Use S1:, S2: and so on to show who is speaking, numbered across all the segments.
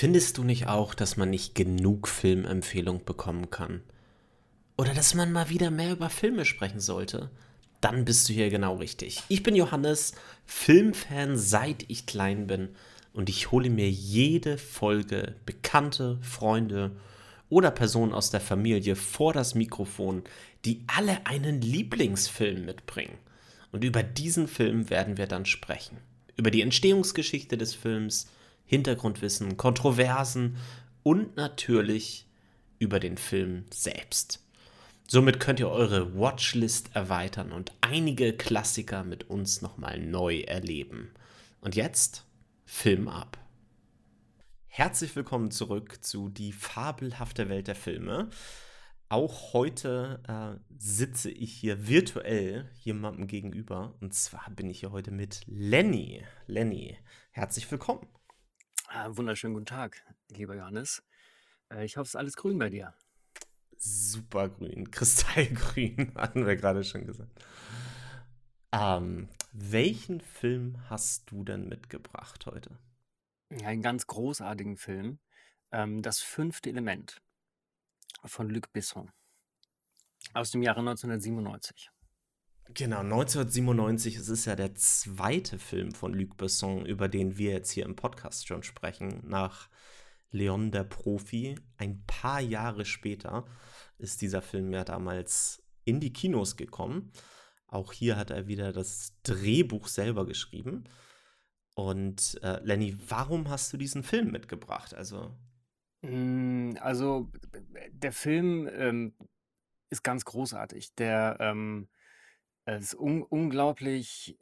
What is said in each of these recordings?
S1: Findest du nicht auch, dass man nicht genug Filmempfehlung bekommen kann? Oder dass man mal wieder mehr über Filme sprechen sollte? Dann bist du hier genau richtig. Ich bin Johannes, Filmfan seit ich klein bin und ich hole mir jede Folge Bekannte, Freunde oder Personen aus der Familie vor das Mikrofon, die alle einen Lieblingsfilm mitbringen. Und über diesen Film werden wir dann sprechen. Über die Entstehungsgeschichte des Films, Hintergrundwissen, Kontroversen und natürlich über den Film selbst. Somit könnt ihr eure Watchlist erweitern und einige Klassiker mit uns nochmal neu erleben. Und jetzt Film ab. Herzlich willkommen zurück zu Die fabelhafte Welt der Filme. Auch heute äh, sitze ich hier virtuell jemandem gegenüber. Und zwar bin ich hier heute mit Lenny. Lenny, herzlich willkommen.
S2: Ah, wunderschönen guten Tag, lieber Johannes. Äh, ich hoffe, es ist alles grün bei dir.
S1: Supergrün, kristallgrün, hatten wir gerade schon gesagt. Ähm, welchen Film hast du denn mitgebracht heute?
S2: Einen ganz großartigen Film. Ähm, das fünfte Element von Luc Besson aus dem Jahre 1997.
S1: Genau, 1997, es ist ja der zweite Film von Luc Besson, über den wir jetzt hier im Podcast schon sprechen, nach Leon der Profi. Ein paar Jahre später ist dieser Film ja damals in die Kinos gekommen. Auch hier hat er wieder das Drehbuch selber geschrieben. Und äh, Lenny, warum hast du diesen Film mitgebracht? Also,
S2: mm, also der Film ähm, ist ganz großartig. Der ähm, ist un unglaublich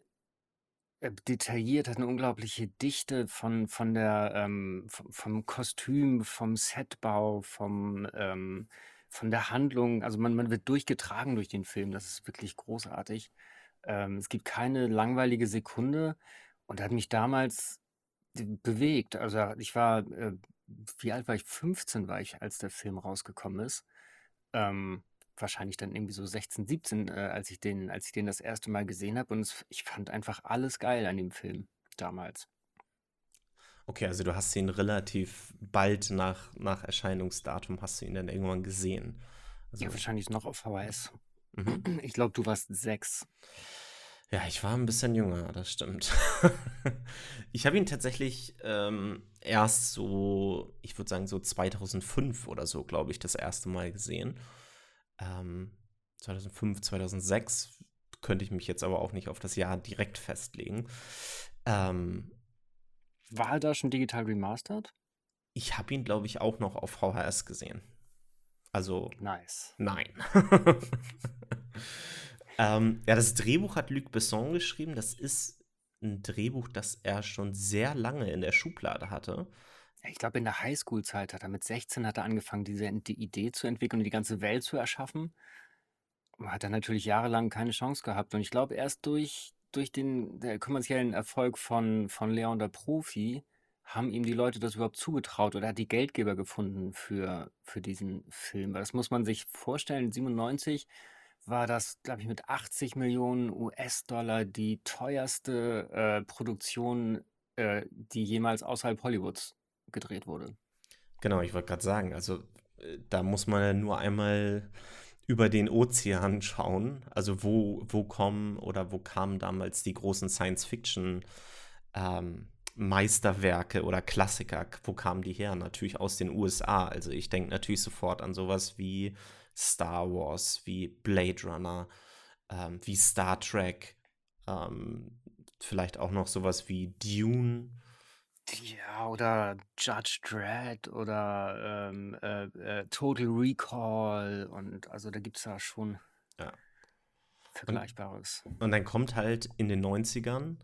S2: äh, detailliert, hat eine unglaubliche Dichte von, von der, ähm, vom, vom Kostüm, vom Setbau, vom, ähm, von der Handlung. Also man, man wird durchgetragen durch den Film. Das ist wirklich großartig. Ähm, es gibt keine langweilige Sekunde und hat mich damals bewegt. Also ich war, äh, wie alt war ich? 15 war ich, als der Film rausgekommen ist. Ähm, wahrscheinlich dann irgendwie so 16, 17, äh, als ich den, als ich den das erste Mal gesehen habe. Und es, ich fand einfach alles geil an dem Film damals.
S1: Okay, also du hast ihn relativ bald nach, nach Erscheinungsdatum, hast du ihn dann irgendwann gesehen.
S2: Also, ja, wahrscheinlich noch auf VHS. Mhm. Ich glaube, du warst sechs.
S1: Ja, ich war ein bisschen jünger, das stimmt. ich habe ihn tatsächlich ähm, erst so, ich würde sagen so 2005 oder so, glaube ich, das erste Mal gesehen ähm, 2005, 2006 könnte ich mich jetzt aber auch nicht auf das Jahr direkt festlegen. Ähm,
S2: War er da schon digital remastered?
S1: Ich habe ihn, glaube ich, auch noch auf VHS gesehen. Also.
S2: Nice.
S1: Nein. ähm, ja, das Drehbuch hat Luc Besson geschrieben. Das ist ein Drehbuch, das er schon sehr lange in der Schublade hatte.
S2: Ich glaube, in der Highschool-Zeit hat er mit 16 hat er angefangen, diese die Idee zu entwickeln und die ganze Welt zu erschaffen. Hat er natürlich jahrelang keine Chance gehabt. Und ich glaube, erst durch, durch den der kommerziellen Erfolg von, von Leon der Profi haben ihm die Leute das überhaupt zugetraut oder hat die Geldgeber gefunden für, für diesen Film. Das muss man sich vorstellen, 97 war das, glaube ich, mit 80 Millionen US-Dollar die teuerste äh, Produktion, äh, die jemals außerhalb Hollywoods gedreht wurde.
S1: Genau, ich wollte gerade sagen, also äh, da muss man nur einmal über den Ozean schauen. Also wo, wo kommen oder wo kamen damals die großen Science-Fiction ähm, Meisterwerke oder Klassiker, wo kamen die her? Natürlich aus den USA. Also ich denke natürlich sofort an sowas wie Star Wars, wie Blade Runner, ähm, wie Star Trek, ähm, vielleicht auch noch sowas wie Dune
S2: ja, oder Judge Dredd oder ähm, äh, äh, Total Recall und also da gibt es ja schon
S1: Ja.
S2: Vergleichbares.
S1: Und dann kommt halt in den 90ern,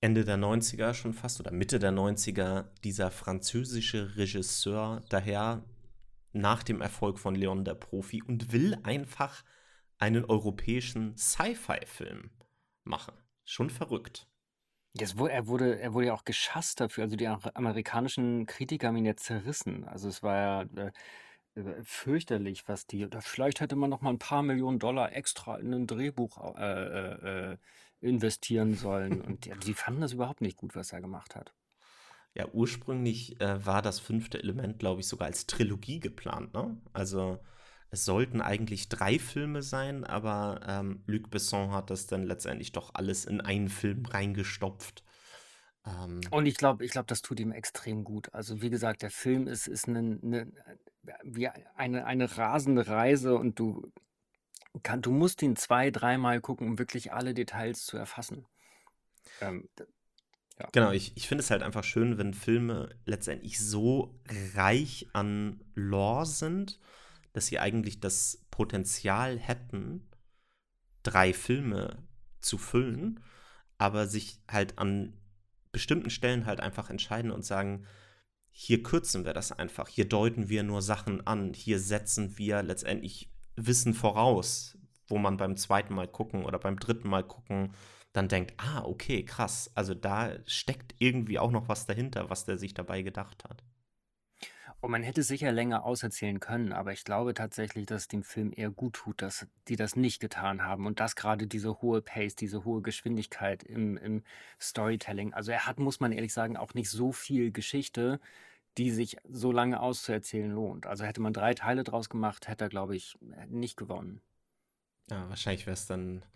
S1: Ende der 90er schon fast oder Mitte der 90er, dieser französische Regisseur daher nach dem Erfolg von Leon der Profi und will einfach einen europäischen Sci-Fi-Film machen. Schon verrückt.
S2: Jetzt wurde, er, wurde, er wurde ja auch geschasst dafür. Also die amerikanischen Kritiker haben ihn ja zerrissen. Also es war ja äh, äh, fürchterlich, was die. Oder vielleicht hätte man noch mal ein paar Millionen Dollar extra in ein Drehbuch äh, äh, äh investieren sollen. Und die, die fanden das überhaupt nicht gut, was er gemacht hat.
S1: Ja, ursprünglich äh, war das fünfte Element, glaube ich, sogar als Trilogie geplant. Ne? Also es sollten eigentlich drei Filme sein, aber ähm, Luc Besson hat das dann letztendlich doch alles in einen Film reingestopft.
S2: Ähm, Und ich glaube, ich glaube, das tut ihm extrem gut. Also wie gesagt, der Film ist, ist eine, eine, wie eine, eine rasende Reise und du, kann, du musst ihn zwei, dreimal gucken, um wirklich alle Details zu erfassen. Ähm,
S1: ja. Genau, ich, ich finde es halt einfach schön, wenn Filme letztendlich so reich an Lore sind, dass sie eigentlich das Potenzial hätten, drei Filme zu füllen, aber sich halt an bestimmten Stellen halt einfach entscheiden und sagen, hier kürzen wir das einfach, hier deuten wir nur Sachen an, hier setzen wir letztendlich Wissen voraus, wo man beim zweiten Mal gucken oder beim dritten Mal gucken dann denkt, ah, okay, krass, also da steckt irgendwie auch noch was dahinter, was der sich dabei gedacht hat.
S2: Und man hätte sicher länger auserzählen können, aber ich glaube tatsächlich, dass es dem Film eher gut tut, dass die das nicht getan haben und dass gerade diese hohe Pace, diese hohe Geschwindigkeit im, im Storytelling, also er hat, muss man ehrlich sagen, auch nicht so viel Geschichte, die sich so lange auszuerzählen lohnt. Also hätte man drei Teile draus gemacht, hätte er, glaube ich, nicht gewonnen.
S1: Ja, wahrscheinlich wäre es dann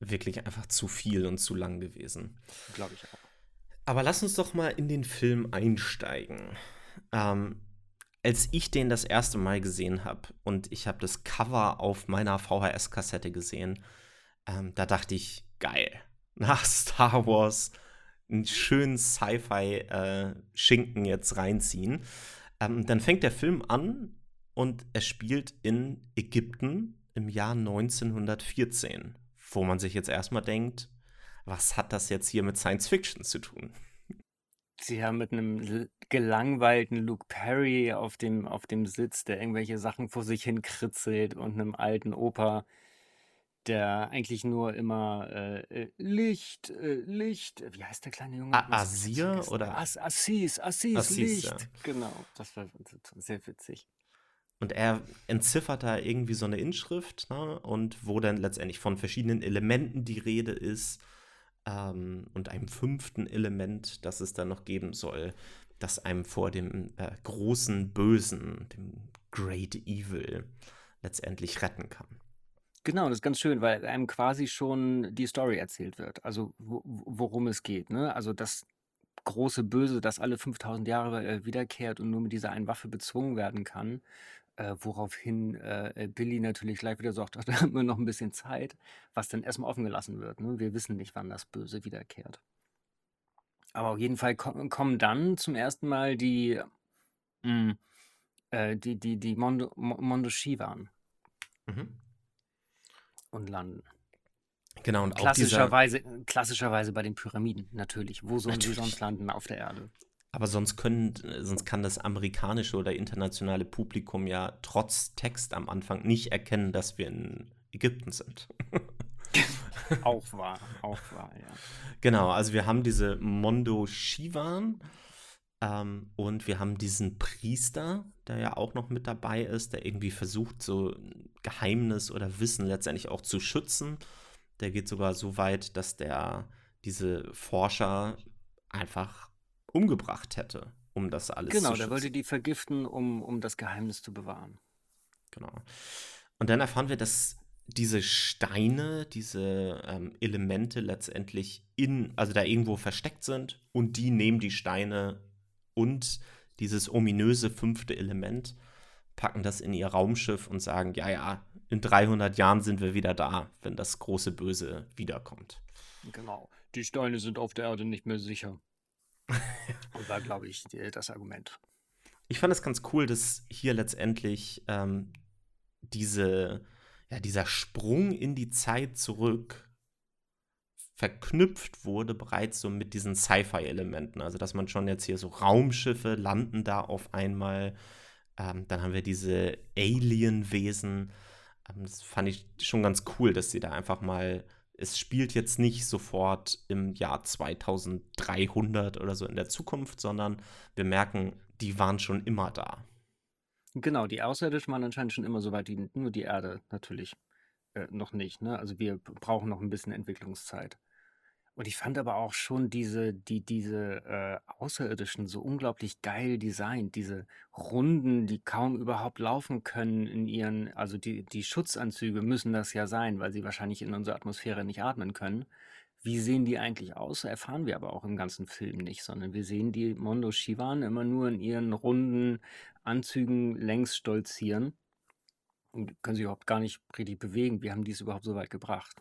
S1: wirklich einfach zu viel und zu lang gewesen.
S2: Glaube ich auch.
S1: Aber lass uns doch mal in den Film einsteigen. Ähm, als ich den das erste Mal gesehen habe und ich habe das Cover auf meiner VHS-Kassette gesehen, ähm, da dachte ich, geil. Nach Star Wars einen schönen Sci-Fi-Schinken äh, jetzt reinziehen. Ähm, dann fängt der Film an und er spielt in Ägypten im Jahr 1914 wo man sich jetzt erstmal denkt, was hat das jetzt hier mit Science Fiction zu tun?
S2: Sie haben mit einem gelangweilten Luke Perry auf dem, auf dem Sitz, der irgendwelche Sachen vor sich hin kritzelt und einem alten Opa, der eigentlich nur immer äh, äh Licht, äh, Licht, wie heißt der kleine Junge?
S1: Asir oder?
S2: As Assis, Assis, Assis, Licht. Ja. Genau, das war sehr witzig.
S1: Und er entziffert da irgendwie so eine Inschrift, ne? und wo dann letztendlich von verschiedenen Elementen die Rede ist ähm, und einem fünften Element, das es dann noch geben soll, das einem vor dem äh, großen Bösen, dem Great Evil, letztendlich retten kann.
S2: Genau, das ist ganz schön, weil einem quasi schon die Story erzählt wird, also wo, worum es geht. Ne? Also das große Böse, das alle 5000 Jahre äh, wiederkehrt und nur mit dieser einen Waffe bezwungen werden kann, äh, woraufhin äh, Billy natürlich gleich wieder sagt, da haben wir noch ein bisschen Zeit, was dann erstmal offen gelassen wird. Ne? Wir wissen nicht, wann das Böse wiederkehrt. Aber auf jeden Fall ko kommen dann zum ersten Mal die, mh, hm, äh, die, die, die Mondo, Mondo Shivan mhm. und landen.
S1: Genau,
S2: und klassischerweise, klassischerweise bei den Pyramiden, natürlich. Wo sollen natürlich. sie sonst landen auf der Erde?
S1: Aber sonst können, sonst kann das amerikanische oder internationale Publikum ja trotz Text am Anfang nicht erkennen, dass wir in Ägypten sind.
S2: auch wahr, auch wahr, ja.
S1: Genau, also wir haben diese Mondo Shivan ähm, und wir haben diesen Priester, der ja auch noch mit dabei ist, der irgendwie versucht, so Geheimnis oder Wissen letztendlich auch zu schützen. Der geht sogar so weit, dass der diese Forscher einfach umgebracht hätte, um das alles
S2: genau,
S1: zu Genau,
S2: der wollte die vergiften, um, um das Geheimnis zu bewahren.
S1: Genau. Und dann erfahren wir, dass diese Steine, diese ähm, Elemente letztendlich in, also da irgendwo versteckt sind und die nehmen die Steine und dieses ominöse fünfte Element, packen das in ihr Raumschiff und sagen, ja, ja, in 300 Jahren sind wir wieder da, wenn das große Böse wiederkommt.
S2: Genau. Die Steine sind auf der Erde nicht mehr sicher. war, glaube ich, das Argument.
S1: Ich fand es ganz cool, dass hier letztendlich ähm, diese, ja, dieser Sprung in die Zeit zurück verknüpft wurde bereits so mit diesen Sci-Fi-Elementen. Also, dass man schon jetzt hier so Raumschiffe landen da auf einmal. Ähm, dann haben wir diese Alien-Wesen. Ähm, das fand ich schon ganz cool, dass sie da einfach mal es spielt jetzt nicht sofort im Jahr 2300 oder so in der Zukunft, sondern wir merken, die waren schon immer da.
S2: Genau, die Außerirdischen waren anscheinend schon immer so weit, die, nur die Erde natürlich äh, noch nicht. Ne? Also wir brauchen noch ein bisschen Entwicklungszeit. Und ich fand aber auch schon diese, die, diese äh, Außerirdischen so unglaublich geil designt. Diese Runden, die kaum überhaupt laufen können in ihren, also die, die Schutzanzüge müssen das ja sein, weil sie wahrscheinlich in unserer Atmosphäre nicht atmen können. Wie sehen die eigentlich aus? Erfahren wir aber auch im ganzen Film nicht, sondern wir sehen die Mondo Shivan immer nur in ihren runden Anzügen längs stolzieren und können sich überhaupt gar nicht richtig bewegen. Wie haben die es überhaupt so weit gebracht?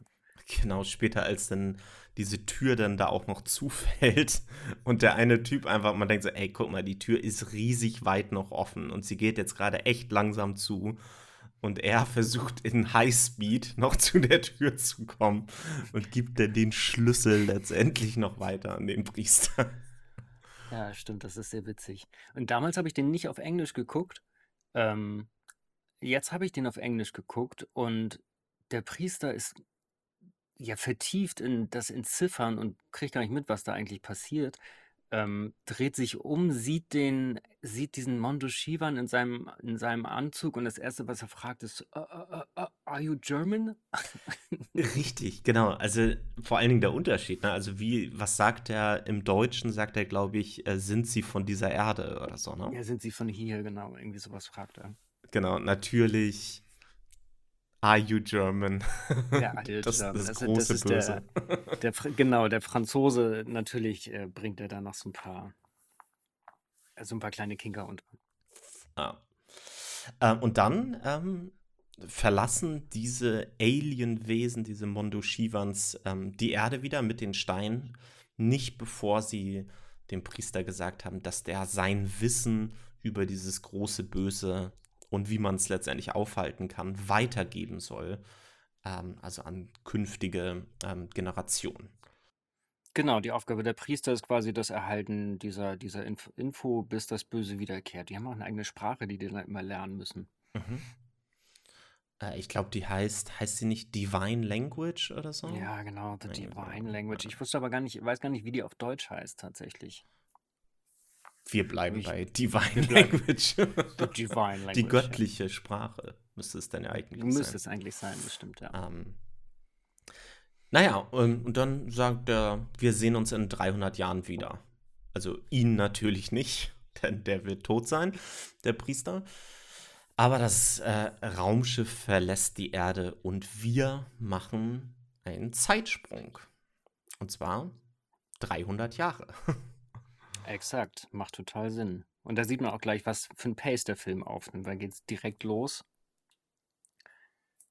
S1: Genau, später, als dann diese Tür dann da auch noch zufällt und der eine Typ einfach, man denkt so, ey, guck mal, die Tür ist riesig weit noch offen und sie geht jetzt gerade echt langsam zu und er versucht in Highspeed noch zu der Tür zu kommen und gibt dann den Schlüssel letztendlich noch weiter an den Priester.
S2: Ja, stimmt, das ist sehr witzig. Und damals habe ich den nicht auf Englisch geguckt. Ähm, jetzt habe ich den auf Englisch geguckt und der Priester ist ja vertieft in das Entziffern und kriegt gar nicht mit, was da eigentlich passiert. Ähm, dreht sich um, sieht den, sieht diesen Mondo Shivan in seinem, in seinem Anzug und das erste, was er fragt, ist, uh, uh, uh, are you German?
S1: Richtig, genau. Also vor allen Dingen der Unterschied. Ne? Also wie, was sagt er im Deutschen? Sagt er, glaube ich, äh, sind sie von dieser Erde oder so, ne?
S2: Ja, sind sie von hier, genau. Irgendwie sowas fragt er.
S1: Genau, natürlich Are You German?
S2: Ja,
S1: das,
S2: German?
S1: das
S2: Also,
S1: große
S2: das ist
S1: Böse.
S2: der, der, genau, der Franzose, natürlich äh, bringt er da noch so ein paar, äh, so ein paar kleine Kinker unter.
S1: Ah. Ähm, und dann ähm, verlassen diese Alien-Wesen, diese Mondoshivans, ähm, die Erde wieder mit den Steinen, nicht bevor sie dem Priester gesagt haben, dass der sein Wissen über dieses große Böse und wie man es letztendlich aufhalten kann, weitergeben soll. Ähm, also an künftige ähm, Generationen.
S2: Genau, die Aufgabe der Priester ist quasi das Erhalten dieser, dieser Inf Info, bis das Böse wiederkehrt. Die haben auch eine eigene Sprache, die die dann immer lernen müssen.
S1: Mhm. Äh, ich glaube, die heißt, heißt sie nicht Divine Language oder so?
S2: Ja, genau, The
S1: Ja, genau.
S2: Divine Language. Ich wusste aber gar nicht, weiß gar nicht, wie die auf Deutsch heißt tatsächlich.
S1: Wir bleiben
S2: Ich-
S1: bei Divine Language.
S2: Divine Language.
S1: Die
S2: ja.
S1: göttliche Sprache müsste es dann ja eigentlich
S2: Müsste
S1: sein.
S2: es eigentlich sein, das stimmt, ja.
S1: Ähm, naja, und, und dann sagt er, wir sehen uns in 300 Jahren wieder. Also ihn natürlich nicht, denn der wird tot sein, der Priester. Aber das äh, Raumschiff verlässt die Erde und wir machen einen Zeitsprung. Und zwar 300 Jahre.
S2: Exakt, macht total Sinn. Und da sieht man auch gleich, was für ein Pace der Film aufnimmt. Da geht es direkt los.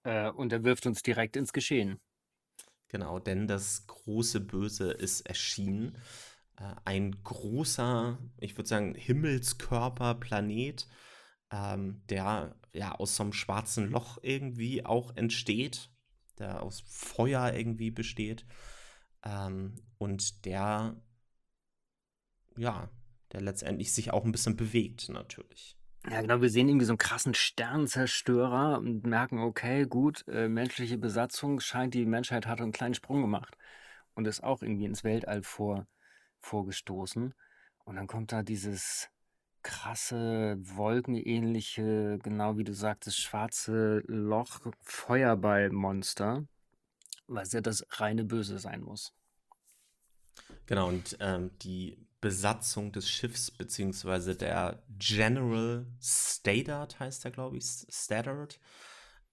S2: Äh, und er wirft uns direkt ins Geschehen.
S1: Genau, denn das große Böse ist erschienen. Äh, ein großer, ich würde sagen, Himmelskörper, Planet, ähm, der ja aus so einem schwarzen Loch irgendwie auch entsteht, der aus Feuer irgendwie besteht. Ähm, und der, ja, der letztendlich sich auch ein bisschen bewegt, natürlich.
S2: Ja, genau, wir sehen irgendwie so einen krassen Sternzerstörer und merken, okay, gut, äh, menschliche Besatzung scheint, die Menschheit hat einen kleinen Sprung gemacht und ist auch irgendwie ins Weltall vor, vorgestoßen. Und dann kommt da dieses krasse, wolkenähnliche, genau wie du sagtest, schwarze Loch Feuerballmonster, was ja das reine Böse sein muss.
S1: Genau, und ähm, die Besatzung des Schiffs, beziehungsweise der General Stadard heißt er, glaube ich, Stadard,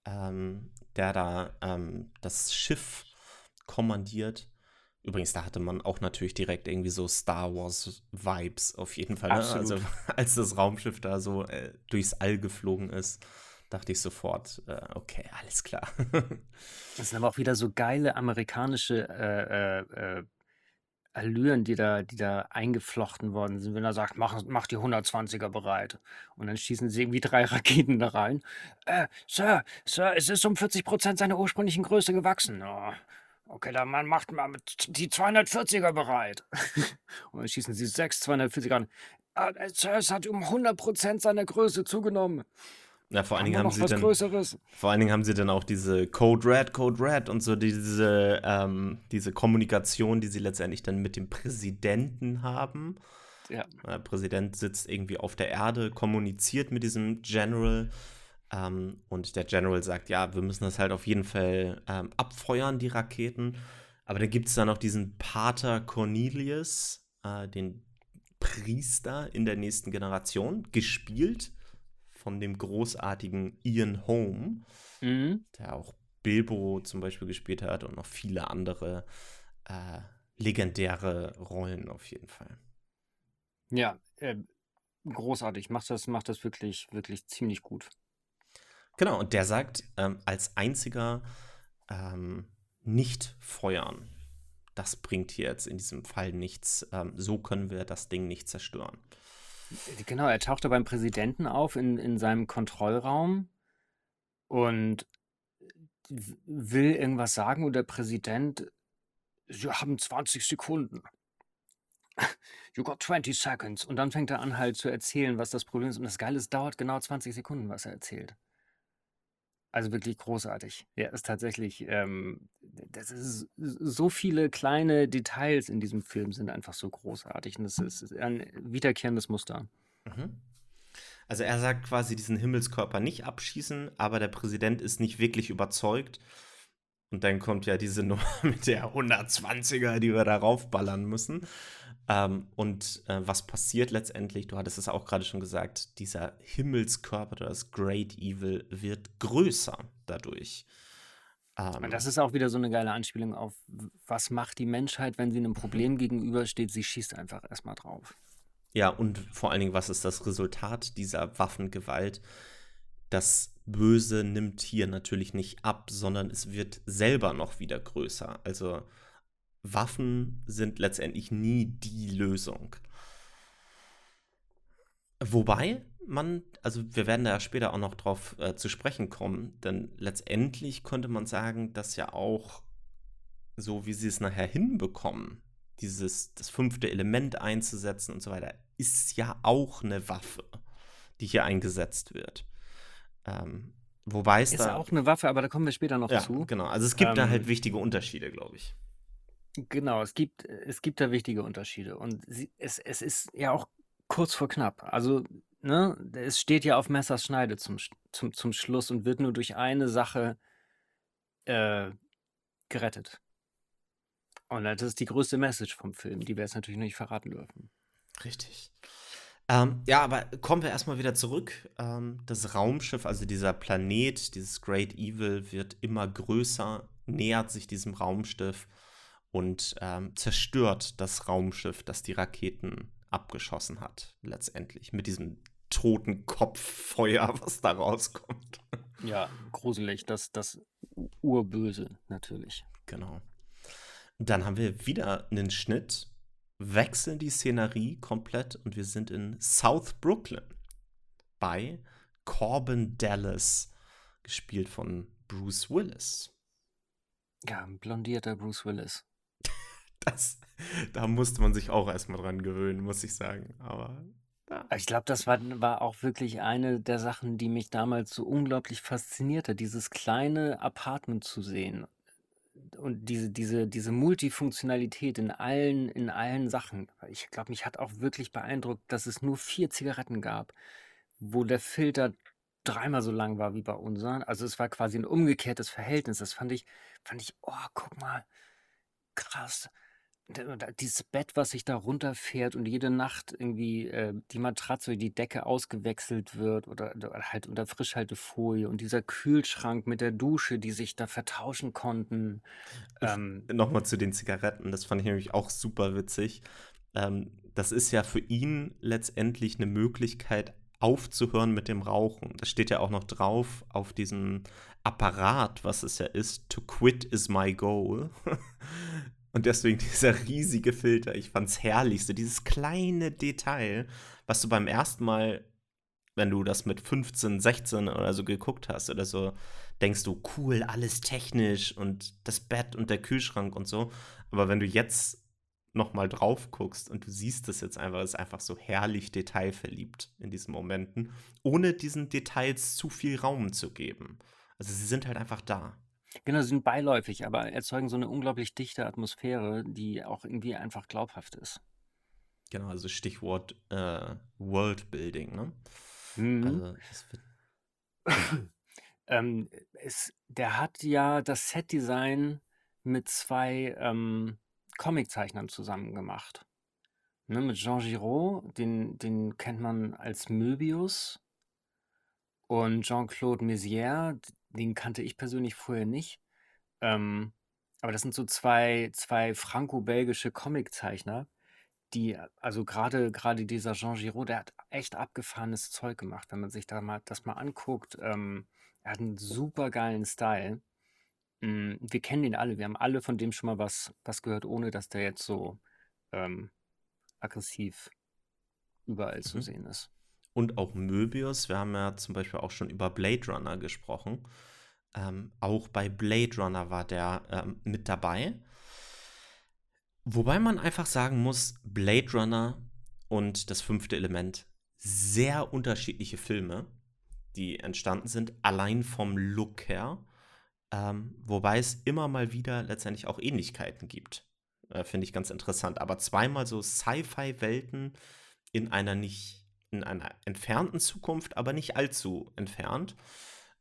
S1: ähm, der da ähm, das Schiff kommandiert. Übrigens, da hatte man auch natürlich direkt irgendwie so Star Wars-Vibes auf jeden Fall. Ne? Also, als das Raumschiff da so äh, durchs All geflogen ist, dachte ich sofort, äh, okay, alles klar.
S2: Das sind aber auch wieder so geile amerikanische äh, äh, äh, Allüren, die da, die da eingeflochten worden sind. Wenn er sagt, mach, mach die 120er bereit. Und dann schießen sie irgendwie drei Raketen da rein. Äh, Sir, Sir, es ist um 40 Prozent seiner ursprünglichen Größe gewachsen. Oh, okay, dann man macht mal die 240er bereit. Und dann schießen sie sechs 240er an. Ah, äh, Sir, es hat um 100 Prozent seiner Größe zugenommen.
S1: Na, vor allen
S2: Haben
S1: Dingen haben
S2: noch
S1: sie dann.
S2: Größeres?
S1: Vor allen Dingen haben sie dann auch diese Code Red, Code Red und so diese, ähm, diese Kommunikation, die sie letztendlich dann mit dem Präsidenten haben.
S2: Ja.
S1: Der Präsident sitzt irgendwie auf der Erde, kommuniziert mit diesem General ähm, und der General sagt, ja, wir müssen das halt auf jeden Fall ähm, abfeuern, die Raketen. Aber dann gibt es da noch diesen Pater Cornelius, äh, den Priester in der nächsten Generation, gespielt von dem großartigen Ian Holm,
S2: Mhm.
S1: der auch Bilbo zum Beispiel gespielt hat und noch viele andere äh, legendäre Rollen auf jeden Fall.
S2: Ja, äh, großartig. Macht das, macht das wirklich, wirklich ziemlich gut.
S1: Genau, und der sagt ähm, als einziger ähm, nicht feuern. Das bringt hier jetzt in diesem Fall nichts. Ähm, so können wir das Ding nicht zerstören.
S2: Genau, er tauchte beim Präsidenten auf in, in seinem Kontrollraum und will irgendwas sagen und der Präsident, Sie haben 20 Sekunden. You got 20 seconds. Und dann fängt er an halt zu erzählen, was das Problem ist. Und das Geile ist, dauert genau 20 Sekunden, was er erzählt. Also wirklich großartig. Ja, ist tatsächlich, ähm, das ist so viele kleine Details in diesem Film sind einfach so großartig. Und das ist ein wiederkehrendes Muster.
S1: Mhm. Also er sagt quasi diesen Himmelskörper nicht abschießen, aber der Präsident ist nicht wirklich überzeugt. Und dann kommt ja diese Nummer mit der 120er, die wir darauf ballern müssen. Ähm, und äh, was passiert letztendlich? Du hattest es auch gerade schon gesagt, dieser Himmelskörper, das Great Evil, wird größer dadurch. Ähm,
S2: das ist auch wieder so eine geile Anspielung auf, was macht die Menschheit, wenn sie einem Problem gegenübersteht? Sie schießt einfach erstmal drauf.
S1: Ja, und vor allen Dingen, was ist das Resultat dieser Waffengewalt? Das Böse nimmt hier natürlich nicht ab, sondern es wird selber noch wieder größer. Also Waffen sind letztendlich nie die Lösung. Wobei man, also wir werden da ja später auch noch drauf äh, zu sprechen kommen, denn letztendlich könnte man sagen, dass ja auch so wie sie es nachher hinbekommen, dieses, das fünfte Element einzusetzen und so weiter, ist ja auch eine Waffe, die hier eingesetzt wird. Ähm, wobei es
S2: Ist
S1: da.
S2: auch eine Waffe, aber da kommen wir später noch
S1: ja,
S2: zu.
S1: genau. Also es gibt da halt
S2: Ähm,
S1: wichtige Unterschiede, glaube ich.
S2: Genau, es gibt, es gibt da wichtige Unterschiede. Und sie, es, es ist ja auch kurz vor knapp. Also, ne, es steht ja auf Messers Schneide zum, zum, zum Schluss und wird nur durch eine Sache äh, gerettet. Und das ist die größte Message vom Film, die wir jetzt natürlich nicht verraten dürfen.
S1: Richtig. Ähm, ja, aber kommen wir erstmal wieder zurück. Ähm, das Raumschiff, also dieser Planet, dieses Great Evil, wird immer größer, nähert sich diesem Raumschiff und ähm, zerstört das Raumschiff, das die Raketen abgeschossen hat, letztendlich. Mit diesem toten Kopffeuer, was da rauskommt.
S2: Ja, gruselig, das, das Urböse natürlich.
S1: Genau. Dann haben wir wieder einen Schnitt, wechseln die Szenerie komplett und wir sind in South Brooklyn bei Corbin Dallas, gespielt von Bruce Willis.
S2: Ja, ein blondierter Bruce Willis.
S1: Das, da musste man sich auch erstmal dran gewöhnen, muss ich sagen. Aber ja.
S2: Ich glaube, das war, war auch wirklich eine der Sachen, die mich damals so unglaublich faszinierte, dieses kleine Apartment zu sehen und diese, diese, diese Multifunktionalität in allen, in allen Sachen. Ich glaube, mich hat auch wirklich beeindruckt, dass es nur vier Zigaretten gab, wo der Filter dreimal so lang war wie bei unseren. Also es war quasi ein umgekehrtes Verhältnis. Das fand ich, fand ich, oh, guck mal, krass. Dieses Bett, was sich da runterfährt und jede Nacht irgendwie äh, die Matratze, die Decke ausgewechselt wird oder, oder halt unter Frischhaltefolie und dieser Kühlschrank mit der Dusche, die sich da vertauschen konnten. Ähm,
S1: Nochmal zu den Zigaretten, das fand ich nämlich auch super witzig. Ähm, das ist ja für ihn letztendlich eine Möglichkeit, aufzuhören mit dem Rauchen. Das steht ja auch noch drauf auf diesem Apparat, was es ja ist. To quit is my goal. Und deswegen dieser riesige Filter. Ich fand's herrlich. So dieses kleine Detail, was du beim ersten Mal, wenn du das mit 15, 16 oder so geguckt hast oder so, denkst du, cool, alles technisch und das Bett und der Kühlschrank und so. Aber wenn du jetzt noch mal drauf guckst und du siehst es jetzt einfach, ist einfach so herrlich detailverliebt in diesen Momenten, ohne diesen Details zu viel Raum zu geben. Also sie sind halt einfach da.
S2: Genau, sie sind beiläufig, aber erzeugen so eine unglaublich dichte Atmosphäre, die auch irgendwie einfach glaubhaft ist.
S1: Genau, also Stichwort äh, Worldbuilding, ne?
S2: Mhm.
S1: Also es wird
S2: Ähm, es, der hat ja das Setdesign mit zwei ähm, Comiczeichnern zusammen gemacht. Ne, mit Jean Giraud, den, den kennt man als Möbius. Und Jean-Claude Mézières, den kannte ich persönlich vorher nicht. Ähm, aber das sind so zwei, zwei franco-belgische Comiczeichner, die, also gerade gerade dieser Jean Giraud, der hat echt abgefahrenes Zeug gemacht, wenn man sich da mal das mal anguckt. Ähm, er hat einen super geilen Style. Mm, wir kennen ihn alle, wir haben alle von dem schon mal was, was gehört, ohne dass der jetzt so ähm, aggressiv überall zu
S1: Mhm.
S2: sehen ist.
S1: Und auch Möbius. Wir haben ja zum Beispiel auch schon über Blade Runner gesprochen. Ähm, auch bei Blade Runner war der ähm, mit dabei. Wobei man einfach sagen muss, Blade Runner und das fünfte Element, sehr unterschiedliche Filme, die entstanden sind, allein vom Look her. Ähm, wobei es immer mal wieder letztendlich auch Ähnlichkeiten gibt. Äh, Finde ich ganz interessant. Aber zweimal so Sci-Fi-Welten in einer nicht, in einer entfernten Zukunft, aber nicht allzu entfernt.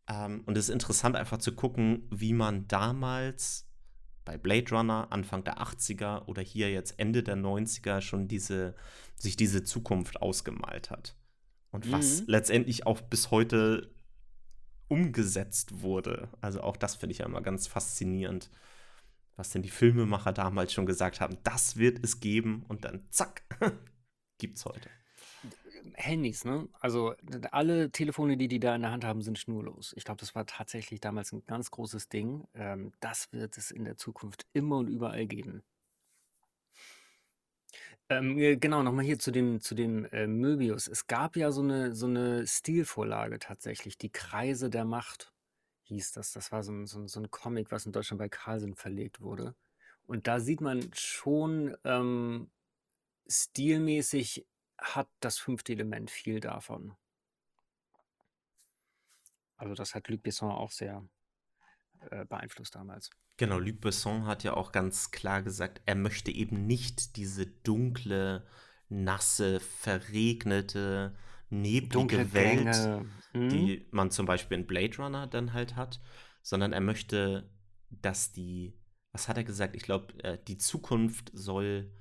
S1: Ähm, und es ist interessant einfach zu gucken, wie man damals bei Blade Runner Anfang der 80er oder hier jetzt Ende der 90er schon diese, sich diese Zukunft ausgemalt hat. Und was
S2: Mhm.
S1: letztendlich auch bis heute umgesetzt wurde. Also auch das finde ich ja immer ganz faszinierend, was denn die Filmemacher damals schon gesagt haben, das wird es geben und dann zack, gibt's heute.
S2: Handys, ne? Also alle Telefone, die die da in der Hand haben, sind schnurlos. Ich glaube, das war tatsächlich damals ein ganz großes Ding. Ähm, das wird es in der Zukunft immer und überall geben. Ähm, äh, genau, nochmal hier zu dem, zu dem äh, Möbius. Es gab ja so eine, so eine Stilvorlage tatsächlich, die Kreise der Macht hieß das. Das war so ein, so ein, so ein Comic, was in Deutschland bei Carlsen verlegt wurde. Und da sieht man schon ähm, stilmäßig hat das fünfte Element viel davon. Also das hat Luc Besson auch sehr äh, beeinflusst damals.
S1: Genau, Luc Besson hat ja auch ganz klar gesagt, er möchte eben nicht diese dunkle, nasse, verregnete, neblige Welt.
S2: Mhm.
S1: die man zum Beispiel in Blade Runner dann halt hat, sondern er möchte, dass die, was hat er gesagt? Ich glaube, äh, die Zukunft soll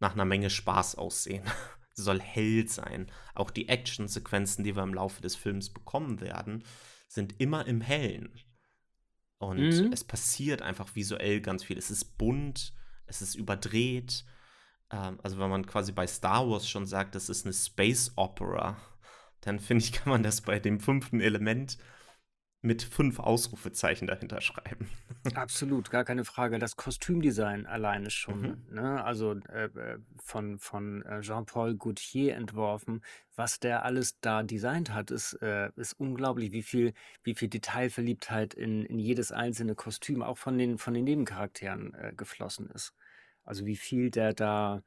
S1: nach einer Menge Spaß aussehen. Soll hell sein. Auch die Actionsequenzen, die wir im Laufe des Films bekommen werden, sind immer im Hellen. Und
S2: Mhm.
S1: es passiert einfach visuell ganz viel. Es ist bunt, es ist überdreht. Ähm, also wenn man quasi bei Star Wars schon sagt, das ist eine Space Opera, dann finde ich, kann man das bei dem fünften Element mit fünf Ausrufezeichen dahinter schreiben.
S2: Absolut, gar keine Frage. Das Kostümdesign alleine schon,
S1: Mhm.
S2: ne? Also äh, äh, von, von äh, Jean-Paul Gaultier entworfen. Was der alles da designt hat, ist, äh, ist unglaublich, wie viel, wie viel Detailverliebtheit in, in jedes einzelne Kostüm, auch von den, von den Nebencharakteren äh, geflossen ist. Also wie viel der da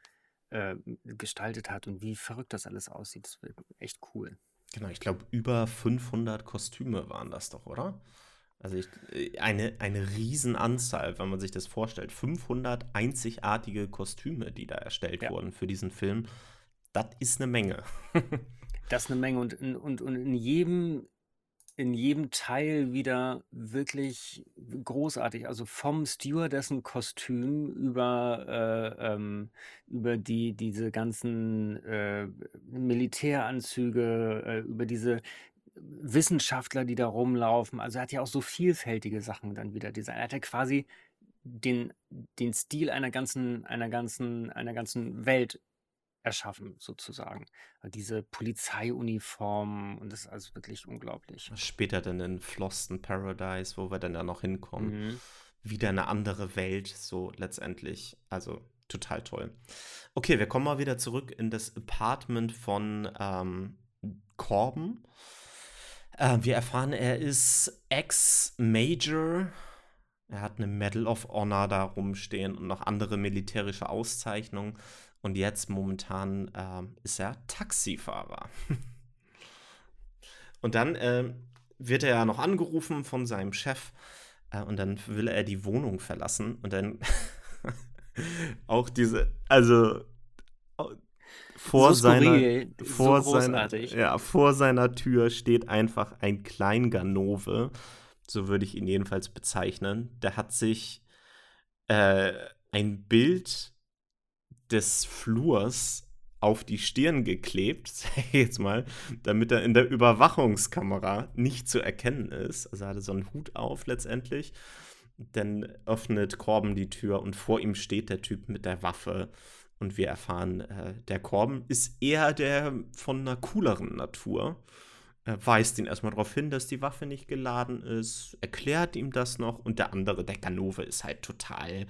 S2: äh, gestaltet hat und wie verrückt das alles aussieht. Das wird echt cool.
S1: Genau, ich glaube, über 500 Kostüme waren das doch, oder? Also ich, äh, eine, eine Riesenanzahl, wenn man sich das vorstellt. 500 einzigartige Kostüme, die da erstellt
S2: Ja.
S1: wurden für diesen Film. Das ist eine Menge.
S2: Das ist eine Menge und und, und in jedem, in jedem Teil wieder wirklich großartig. Also vom Stewardessen-Kostüm über, äh, ähm, über die, diese ganzen äh, Militäranzüge, äh, über diese Wissenschaftler, die da rumlaufen. Also er hat ja auch so vielfältige Sachen dann wieder designt. Er hat ja quasi den, den Stil einer ganzen, einer ganzen, einer ganzen Welt erschaffen, sozusagen. Diese Polizeiuniformen und das ist also wirklich unglaublich.
S1: Später dann in Floston Paradise, wo wir dann da noch hinkommen.
S2: Mhm.
S1: Wieder eine andere Welt, so letztendlich. Also total toll. Okay, wir kommen mal wieder zurück in das Apartment von ähm, Corbin. Äh, wir erfahren, er ist Ex-Major. Er hat eine Medal of Honor da rumstehen und noch andere militärische Auszeichnungen. Und jetzt momentan ähm, ist er Taxifahrer. und dann ähm, wird er ja noch angerufen von seinem Chef. Äh, und dann will er die Wohnung verlassen. Und dann auch diese, also vor
S2: So
S1: seiner
S2: skurril, so
S1: vor seiner,
S2: großartig.
S1: ja, vor seiner Tür steht einfach ein Kleinganove, so würde ich ihn jedenfalls bezeichnen. Der hat sich äh, ein Bild des Flurs auf die Stirn geklebt, sag ich jetzt mal, damit er in der Überwachungskamera nicht zu erkennen ist. Also er hatte so einen Hut auf letztendlich. Dann öffnet Korben die Tür und vor ihm steht der Typ mit der Waffe. Und wir erfahren, äh, der Korben ist eher der von einer cooleren Natur. Er weist ihn erstmal darauf hin, dass die Waffe nicht geladen ist, erklärt ihm das noch. Und der andere, der Ganove, ist halt total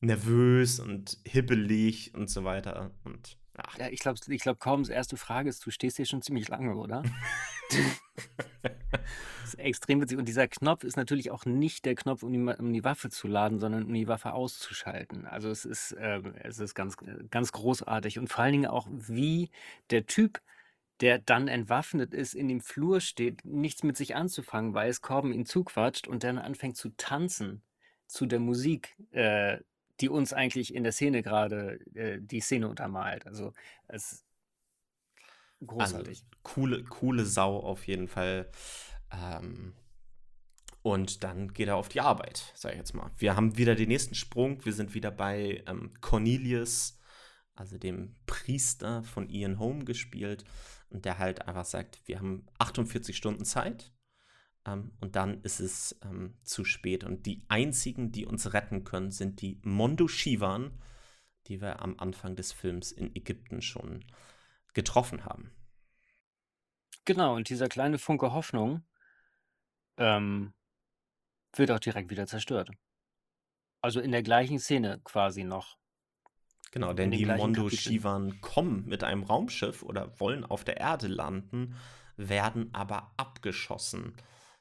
S1: nervös und hibbelig und so weiter. Und
S2: Ach. Ja, ich glaube, ich glaub, Korbens erste Frage ist, du stehst hier schon ziemlich lange, oder? das ist extrem witzig. Und dieser Knopf ist natürlich auch nicht der Knopf, um die, um die Waffe zu laden, sondern um die Waffe auszuschalten. Also es ist, äh, es ist ganz, ganz großartig. Und vor allen Dingen auch, wie der Typ, der dann entwaffnet ist, in dem Flur steht, nichts mit sich anzufangen weiß, Korben ihn zuquatscht und dann anfängt zu tanzen zu der Musik, äh, die uns eigentlich in der Szene gerade äh, die Szene untermalt. Also es ist
S1: also, großartig. Also, coole, coole Sau auf jeden Fall. Ähm, und dann geht er auf die Arbeit, sag ich jetzt mal. Wir haben wieder den nächsten Sprung. Wir sind wieder bei ähm, Cornelius, also dem Priester von Ian Home gespielt. Und der halt einfach sagt, wir haben 48 Stunden Zeit ähm, und dann ist es ähm, zu spät. Und die einzigen, die uns retten können, sind die Mondoschivan, die wir am Anfang des Films in Ägypten schon getroffen haben.
S2: Genau, und dieser kleine Funke Hoffnung ähm, wird auch direkt wieder zerstört. Also in der gleichen Szene quasi noch.
S1: Genau, denn die Mondo Shivan kommen mit einem Raumschiff oder wollen auf der Erde landen, werden aber abgeschossen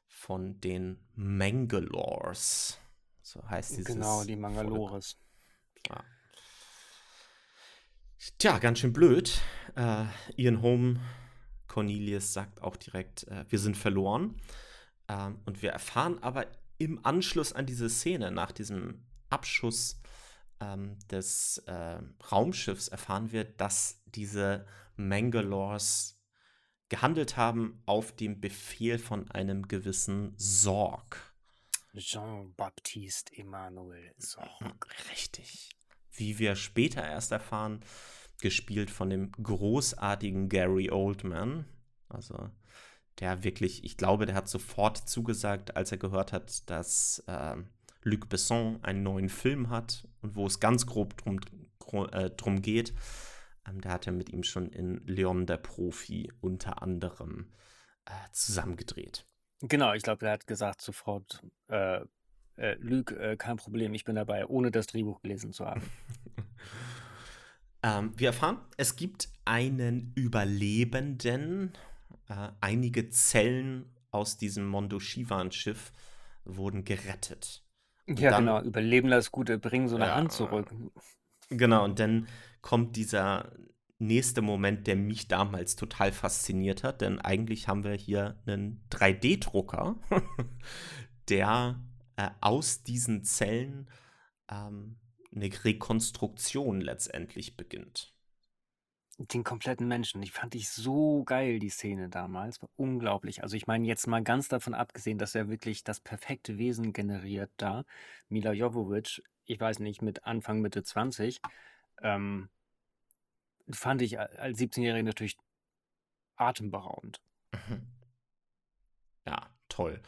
S1: von den Mangalores. So heißt dieses.
S2: Genau, die Mangalores. Ja.
S1: Tja, ganz schön blöd. Äh, Ian Home, Cornelius sagt auch direkt, äh, wir sind verloren. Ähm, und wir erfahren aber im Anschluss an diese Szene, nach diesem Abschuss ähm, des äh, Raumschiffs, erfahren wir, dass diese Mangalores gehandelt haben auf dem Befehl von einem gewissen Sorg.
S2: Jean-Baptiste Emmanuel Sorg.
S1: Richtig. Wie wir später erst erfahren, gespielt von dem großartigen Gary Oldman. Also der wirklich, ich glaube, der hat sofort zugesagt, als er gehört hat, dass äh, Luc Besson einen neuen Film hat und wo es ganz grob drum, äh, drum geht. Ähm, da hat er mit ihm schon in Leon der Profi unter anderem äh, zusammengedreht.
S2: Genau, ich glaube, er hat gesagt sofort, äh, äh, Luke, äh, kein Problem, ich bin dabei, ohne das Drehbuch gelesen zu haben.
S1: ähm, wir erfahren, es gibt einen Überlebenden. Äh, einige Zellen aus diesem Mondoschivan-Schiff wurden gerettet.
S2: Und ja, dann, genau, Überlebender ist gut, bringen so eine ja, Hand zurück.
S1: Genau, und dann kommt dieser nächste Moment, der mich damals total fasziniert hat, denn eigentlich haben wir hier einen 3D-Drucker, der äh, aus diesen Zellen ähm, eine Rekonstruktion letztendlich beginnt.
S2: Den kompletten Menschen. Ich fand ich so geil, die Szene damals. War unglaublich. Also ich meine, jetzt mal ganz davon abgesehen, dass er wirklich das perfekte Wesen generiert da. Mila Jovovich, ich weiß nicht, mit Anfang, Mitte 20. Ähm, fand ich als 17-Jähriger natürlich atemberaubend. Mhm.
S1: Ja, toll.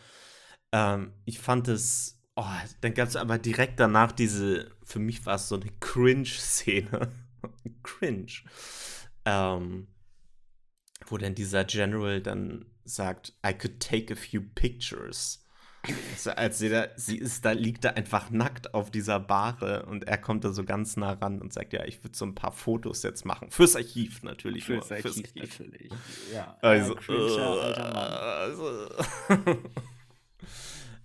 S1: Ähm, ich fand es, oh, dann gab es aber direkt danach diese, für mich war es so eine Cringe-Szene. Cringe. Ähm, wo dann dieser General dann sagt, I could take a few pictures. Also als sie da, sie ist da, liegt da einfach nackt auf dieser Bahre und er kommt da so ganz nah ran und sagt, ja, ich würde so ein paar Fotos jetzt machen. Fürs Archiv natürlich.
S2: Fürs, nur, Archiv, fürs Archiv, natürlich. Ja.
S1: Also, äh, also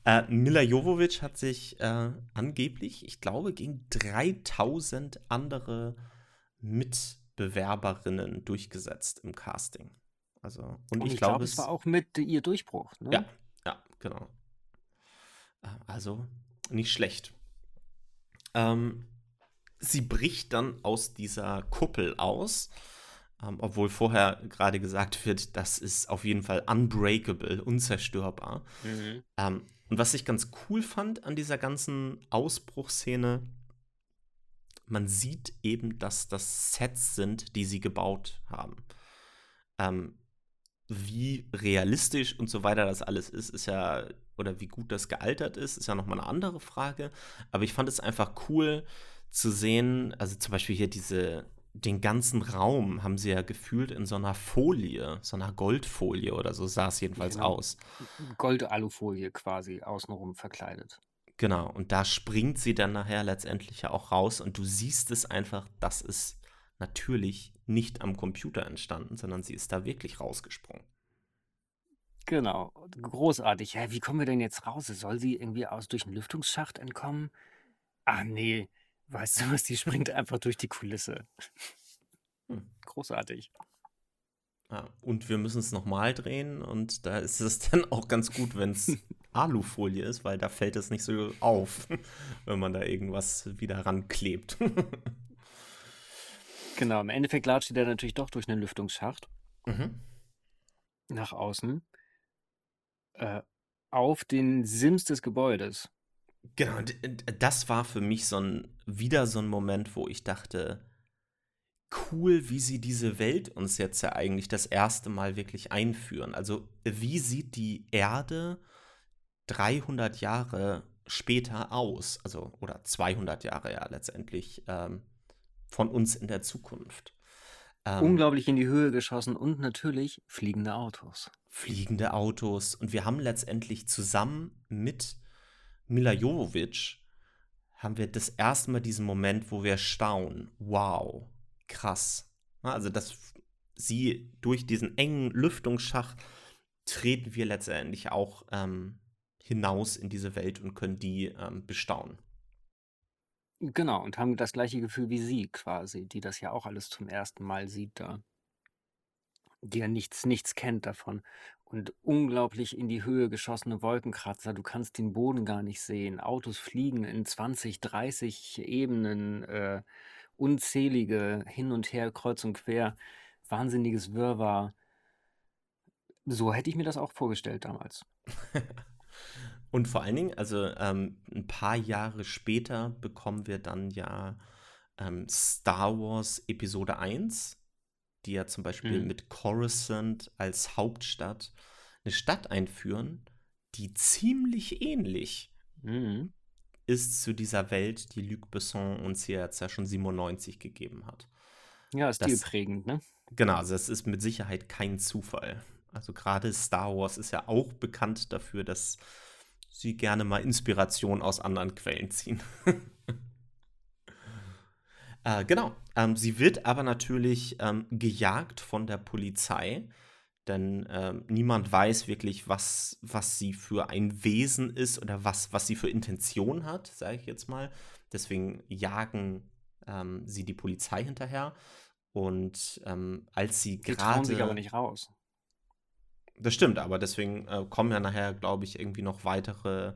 S1: äh, Mila Jovovic hat sich äh, angeblich, ich glaube, gegen 3000 andere Mitbewerberinnen durchgesetzt im Casting. Also,
S2: und, und ich, ich glaube, glaub, es war auch mit ihr Durchbruch. Ne?
S1: Ja, ja, genau. Also nicht schlecht. Ähm, sie bricht dann aus dieser Kuppel aus, ähm, obwohl vorher gerade gesagt wird, das ist auf jeden Fall unbreakable, unzerstörbar. Mhm. Ähm, und was ich ganz cool fand an dieser ganzen Ausbruchsszene, man sieht eben, dass das Sets sind, die sie gebaut haben. Ähm, wie realistisch und so weiter das alles ist, ist ja, oder wie gut das gealtert ist, ist ja nochmal eine andere Frage. Aber ich fand es einfach cool zu sehen, also zum Beispiel hier diese, den ganzen Raum haben sie ja gefühlt in so einer Folie, so einer Goldfolie oder so sah es jedenfalls genau. aus.
S2: Gold-Alufolie quasi außenrum verkleidet.
S1: Genau, und da springt sie dann nachher letztendlich ja auch raus und du siehst es einfach, das ist natürlich nicht am Computer entstanden, sondern sie ist da wirklich rausgesprungen.
S2: Genau, großartig. Hä, wie kommen wir denn jetzt raus? Soll sie irgendwie aus durch einen Lüftungsschacht entkommen? Ah, nee, weißt du was, die springt einfach durch die Kulisse. Hm. Großartig.
S1: Ja, und wir müssen es nochmal drehen und da ist es dann auch ganz gut, wenn es Alufolie ist, weil da fällt es nicht so auf, wenn man da irgendwas wieder ranklebt.
S2: Genau, im Endeffekt latscht der natürlich doch durch einen Lüftungsschacht mhm. nach außen äh, auf den Sims des Gebäudes.
S1: Genau, das war für mich so ein, wieder so ein Moment, wo ich dachte, cool, wie sie diese Welt uns jetzt ja eigentlich das erste Mal wirklich einführen. Also wie sieht die Erde 300 Jahre später aus? Also oder 200 Jahre ja letztendlich ähm, von uns in der Zukunft.
S2: Ähm, Unglaublich in die Höhe geschossen und natürlich fliegende Autos.
S1: Fliegende Autos. Und wir haben letztendlich zusammen mit Mila Jovovich haben wir das erste Mal diesen Moment, wo wir staunen. Wow, krass. Also, dass sie durch diesen engen Lüftungsschacht treten wir letztendlich auch ähm, hinaus in diese Welt und können die ähm, bestaunen.
S2: Genau, und haben das gleiche Gefühl wie sie quasi, die das ja auch alles zum ersten Mal sieht da. Die ja nichts, nichts kennt davon. Und unglaublich in die Höhe geschossene Wolkenkratzer, du kannst den Boden gar nicht sehen. Autos fliegen in 20, 30 Ebenen. Äh, unzählige hin und her, kreuz und quer, wahnsinniges Wirrwarr. So hätte ich mir das auch vorgestellt damals.
S1: und vor allen Dingen, also ähm, ein paar Jahre später bekommen wir dann ja ähm, Star Wars Episode 1, die ja zum Beispiel mhm. mit Coruscant als Hauptstadt eine Stadt einführen, die ziemlich ähnlich mhm ist zu dieser Welt, die Luc Besson uns hier jetzt ja schon 97 gegeben hat.
S2: Ja, stilprägend, ne?
S1: Genau, also das ist mit Sicherheit kein Zufall. Also gerade Star Wars ist ja auch bekannt dafür, dass sie gerne mal Inspiration aus anderen Quellen ziehen. äh, genau. Ähm, sie wird aber natürlich ähm, gejagt von der Polizei denn äh, niemand weiß wirklich, was, was sie für ein Wesen ist oder was, was sie für Intention hat, sage ich jetzt mal. Deswegen jagen ähm, sie die Polizei hinterher. Und ähm, als sie gerade. trauen
S2: sich aber nicht raus.
S1: Das stimmt, aber deswegen äh, kommen ja nachher, glaube ich, irgendwie noch weitere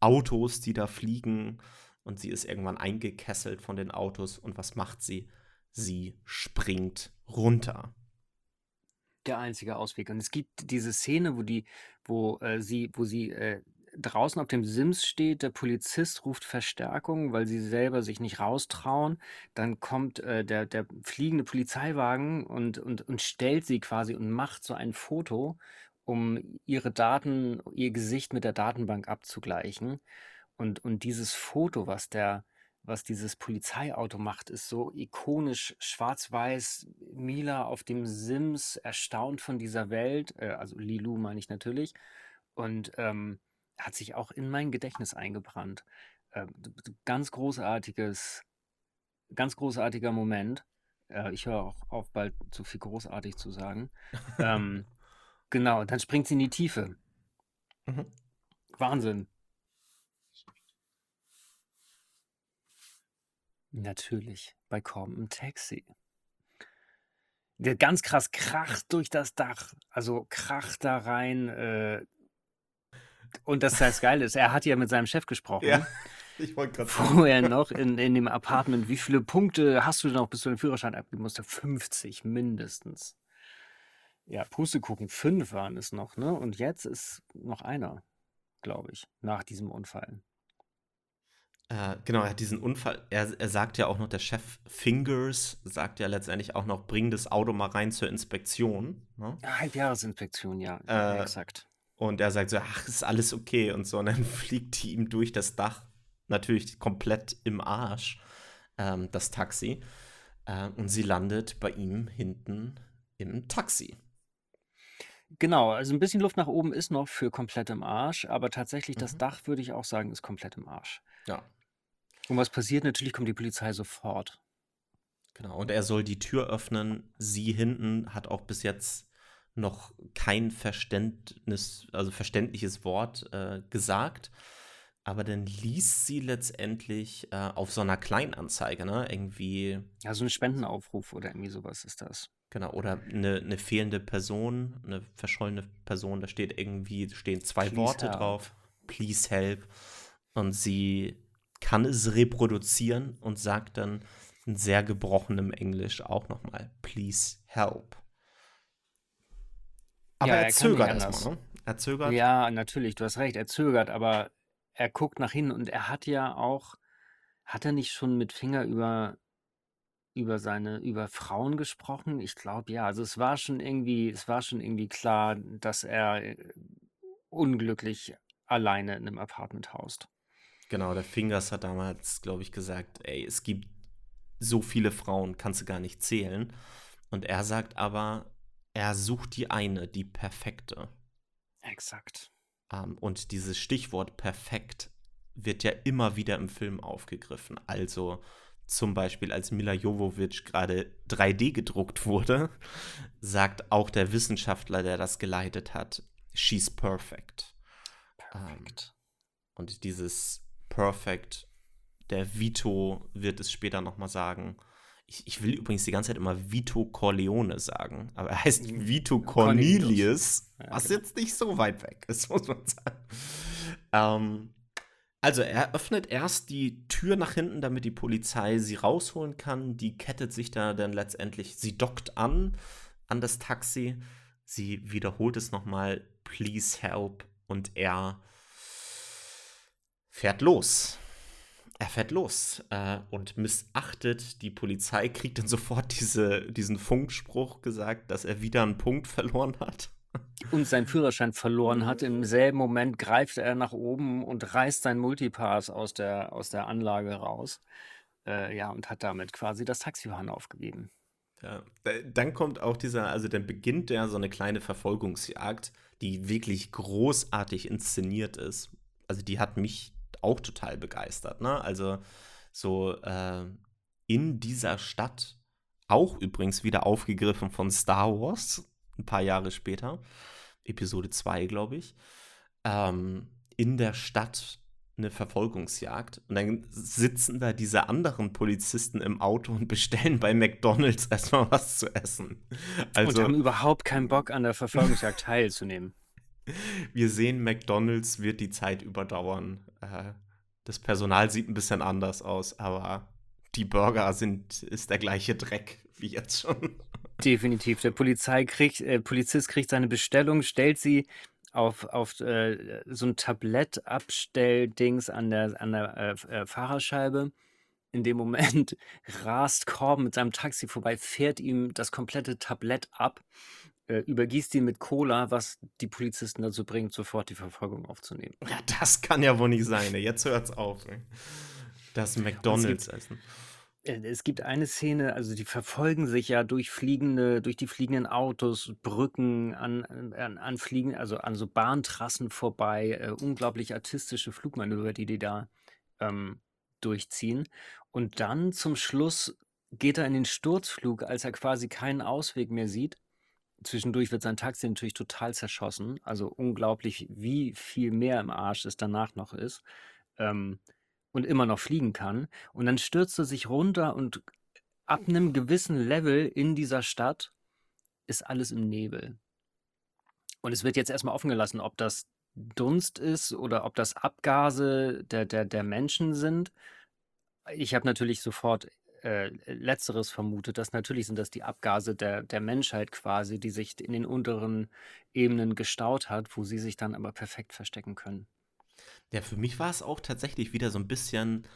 S1: Autos, die da fliegen. Und sie ist irgendwann eingekesselt von den Autos. Und was macht sie? Sie springt runter
S2: der einzige Ausweg. Und es gibt diese Szene, wo die, wo äh, sie, wo sie äh, draußen auf dem Sims steht, der Polizist ruft Verstärkung, weil sie selber sich nicht raustrauen. Dann kommt äh, der, der fliegende Polizeiwagen und, und, und stellt sie quasi und macht so ein Foto, um ihre Daten, ihr Gesicht mit der Datenbank abzugleichen. Und, und dieses Foto, was der, was dieses Polizeiauto macht, ist so ikonisch schwarz-weiß. Mila auf dem Sims, erstaunt von dieser Welt, äh, also Lilu meine ich natürlich, und ähm, hat sich auch in mein Gedächtnis eingebrannt. Äh, ganz großartiges, ganz großartiger Moment. Äh, ich höre auch auf, bald zu viel großartig zu sagen. ähm, genau, dann springt sie in die Tiefe. Mhm. Wahnsinn. Natürlich, bei Korben im Taxi. Der ganz krass kracht durch das Dach, also kracht da rein. Äh, und das heißt geil ist, er hat ja mit seinem Chef gesprochen. Ja, ich wollte gerade sagen. Vorher noch in, in dem Apartment. Wie viele Punkte hast du noch, bis du den Führerschein abgeben musst? 50 mindestens. Ja, Pustekuchen, fünf waren es noch, ne? Und jetzt ist noch einer, glaube ich, nach diesem Unfall.
S1: Äh, genau, er hat diesen Unfall. Er, er sagt ja auch noch, der Chef Fingers sagt ja letztendlich auch noch, bring das Auto mal rein zur Inspektion. Ne?
S2: Ja, Halbjahresinspektion, ja,
S1: Äh,
S2: exakt.
S1: Und er sagt so, ach, ist alles okay und so. Und dann fliegt die ihm durch das Dach, natürlich komplett im Arsch, ähm, das Taxi. Äh, und sie landet bei ihm hinten im Taxi.
S2: Genau, also ein bisschen Luft nach oben ist noch für komplett im Arsch, aber tatsächlich das
S1: Mhm.
S2: Dach, würde ich auch sagen, ist komplett im Arsch.
S1: Ja,
S2: Und was passiert? Natürlich kommt die Polizei sofort.
S1: genau. Und er soll die Tür öffnen. Sie hinten hat auch bis jetzt noch kein Verständnis, also verständliches Wort äh, gesagt. Aber dann liest sie letztendlich äh, auf so einer Kleinanzeige, ne? Irgendwie
S2: Ja, so ein Spendenaufruf oder irgendwie sowas ist das.
S1: Genau, oder eine, eine fehlende Person, eine verschollene Person, da steht irgendwie, stehen zwei
S2: Please
S1: Worte
S2: help.
S1: drauf, please help. Und sie kann es reproduzieren und sagt dann in sehr gebrochenem Englisch auch nochmal, please help. Aber
S2: Ja,
S1: er
S2: er
S1: zögert
S2: anders.
S1: erstmal, ne? Er zögert.
S2: Ja, natürlich, du hast recht, er zögert, aber er guckt nach hinten und er hat ja auch, hat er nicht schon mit Finger über, über seine, über Frauen gesprochen? Ich glaube ja. Also es war schon irgendwie, es war schon irgendwie klar, dass er äh, unglücklich alleine in einem Apartment haust.
S1: Genau, der Fingers hat damals, glaube ich, gesagt, ey, es gibt so viele Frauen, kannst du gar nicht zählen. Und er sagt aber, er sucht die eine, die perfekte.
S2: Exakt.
S1: Ähm, und dieses Stichwort perfekt wird ja immer wieder im Film aufgegriffen. Also zum Beispiel, als Mila Jovovich gerade 3D gedruckt wurde, sagt auch der Wissenschaftler, der das geleitet hat, she's perfect. Ähm,
S2: Perfekt.
S1: und dieses Perfect, der Vito wird es später nochmal sagen. Ich, ich will übrigens die ganze Zeit immer Vito Corleone sagen, aber er heißt
S2: Mhm.
S1: Vito
S2: Cornelius.
S1: Was
S2: genau.
S1: jetzt nicht so weit weg ist, muss man sagen. Ähm, also er öffnet erst die Tür nach hinten, damit die Polizei sie rausholen kann. Die kettet sich da dann letztendlich, sie dockt an an das Taxi. Sie wiederholt es nochmal, please help. Und er fährt los. Er fährt los äh, und missachtet die Polizei, kriegt dann sofort diese, diesen Funkspruch gesagt, dass er wieder einen Punkt verloren hat.
S2: Und seinen Führerschein verloren hat. Im selben Moment greift er nach oben und reißt sein Multipass aus der, aus der Anlage raus. Äh, ja, und hat damit quasi das Taxifahren aufgegeben.
S1: Ja, da- dann kommt auch dieser, also dann beginnt ja so eine kleine Verfolgungsjagd, die wirklich großartig inszeniert ist. Also die hat mich auch total begeistert, ne? Also so äh, in dieser Stadt, auch übrigens wieder aufgegriffen von Star Wars, ein paar Jahre später, Episode 2, glaube ich, ähm, in der Stadt eine Verfolgungsjagd und dann sitzen da diese anderen Polizisten im Auto und bestellen bei McDonald's erstmal was zu essen.
S2: und
S1: Also
S2: haben überhaupt keinen Bock an der Verfolgungsjagd teilzunehmen.
S1: Wir sehen, McDonald's wird die Zeit überdauern. Äh, das Personal sieht ein bisschen anders aus, aber die Burger sind, ist der gleiche Dreck wie jetzt schon.
S2: Definitiv. Der Polizei kriegt, äh, Polizist kriegt seine Bestellung, stellt sie auf, auf äh, so ein Tablettabstelldings an der, an der äh, äh, Fahrerscheibe. In dem Moment rast Corbin mit seinem Taxi vorbei, fährt ihm das komplette Tablett ab, äh, übergießt ihn mit Cola, was die Polizisten dazu bringt, sofort die Verfolgung aufzunehmen.
S1: Ja, das kann ja wohl nicht sein. ey. Jetzt hört's auf. ey. Das McDonald's-Essen.
S2: Äh, Es gibt eine Szene, also die verfolgen sich ja durch fliegende, durch die fliegenden Autos, Brücken, an, an, an Fliegen, also an so Bahntrassen vorbei, äh, unglaublich artistische Flugmanöver, die die da ähm, durchziehen. Und dann zum Schluss geht er in den Sturzflug, als er quasi keinen Ausweg mehr sieht. Zwischendurch wird sein Taxi natürlich total zerschossen. Also unglaublich, wie viel mehr im Arsch es danach noch ist. Ähm, und immer noch fliegen kann. Und dann stürzt er sich runter und ab einem gewissen Level in dieser Stadt ist alles im Nebel. Und es wird jetzt erstmal offen gelassen, ob das Dunst ist oder ob das Abgase der, der, der Menschen sind. Ich habe natürlich sofort äh, Letzteres vermutet, dass natürlich sind das die Abgase der, der Menschheit quasi, die sich in den unteren Ebenen gestaut hat, wo sie sich dann aber perfekt verstecken können.
S1: Ja, für mich war es auch tatsächlich wieder so ein bisschen,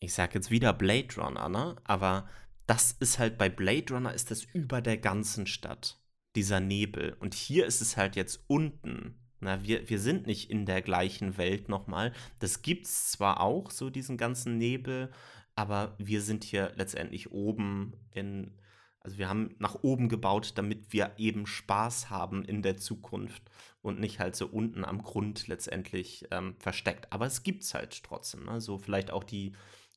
S1: ich sag jetzt wieder Blade Runner, ne? Aber das ist halt bei Blade Runner ist das über der ganzen Stadt, dieser Nebel. Und hier ist es halt jetzt unten. Na, wir, wir sind nicht in der gleichen Welt nochmal. Das gibt's zwar auch, so diesen ganzen Nebel, aber wir sind hier letztendlich oben in, also wir haben nach oben gebaut, damit wir eben Spaß haben in der Zukunft und nicht halt so unten am Grund letztendlich ähm, versteckt. Aber es gibt's halt trotzdem. Ne? So vielleicht auch die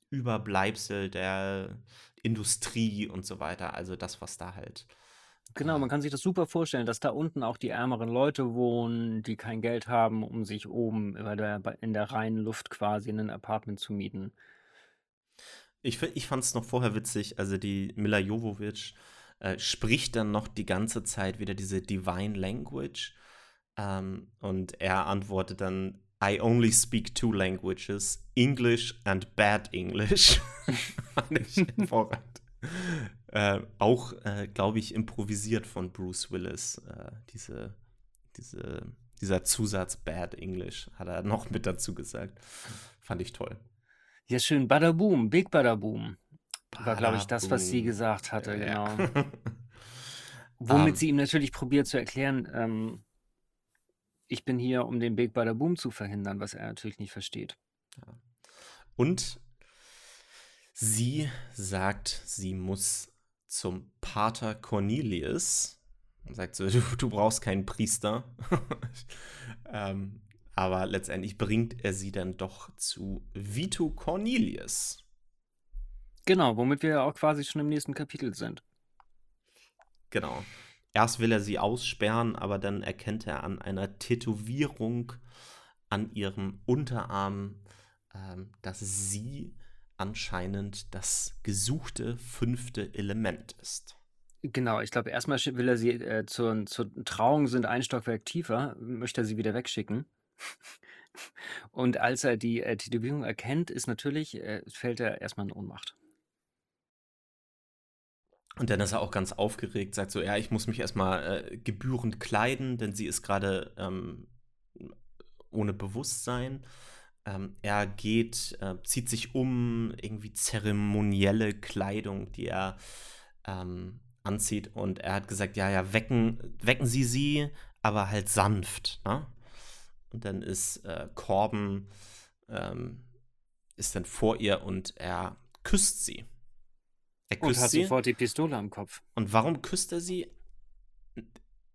S1: Überbleibsel der Industrie und so weiter. Also das, was da halt.
S2: Genau, man kann sich das super vorstellen, dass da unten auch die ärmeren Leute wohnen, die kein Geld haben, um sich oben in der, in der reinen Luft quasi in ein Apartment zu mieten.
S1: Ich, ich fand es noch vorher witzig, also die Mila Jovovich äh, spricht dann noch die ganze Zeit wieder diese Divine Language. Ähm, und er antwortet dann, I only speak two languages, English and bad English. Fand ich hervorragend. Äh, auch, äh, glaube ich, improvisiert von Bruce Willis. Äh, diese, diese, dieser Zusatz Bad English hat er noch mit dazu gesagt. Fand ich toll.
S2: Ja, schön. Badaboom, Big Badaboom. War, glaube ich, das, was sie gesagt hatte, ja. genau. Womit um, ähm. sie ihm natürlich probiert zu erklären, ähm, ich bin hier, um den Big Badaboom zu verhindern, was er natürlich nicht versteht. Ja.
S1: Und sie sagt, sie muss zum Pater Cornelius und sagt so, du, du brauchst keinen Priester. ähm, aber letztendlich bringt er sie dann doch zu Vito Cornelius.
S2: Genau, womit wir ja auch quasi schon im nächsten Kapitel sind.
S1: Genau. Erst will er sie aussperren, aber dann erkennt er an einer Tätowierung an ihrem Unterarm, ähm, dass sie anscheinend das gesuchte fünfte Element ist.
S2: Genau, ich glaube, erstmal will er sie äh, zur, zur Trauung sind ein Stockwerk tiefer, möchte er sie wieder wegschicken. Und als er die äh, Tätowierung erkennt, ist natürlich, äh, fällt er erstmal in Ohnmacht.
S1: Und dann ist er auch ganz aufgeregt, sagt so, ja, ich muss mich erstmal äh, gebührend kleiden, denn sie ist gerade ähm, ohne Bewusstsein. Ähm, er geht, äh, zieht sich um, irgendwie zeremonielle Kleidung, die er ähm, anzieht. Und er hat gesagt, ja, ja, wecken, wecken Sie sie, aber halt sanft. Ne? Und dann ist äh, Corben ähm, ist dann vor ihr und er küsst sie.
S2: Er küsst und hat sie. sofort die Pistole am Kopf.
S1: Und warum küsst er sie?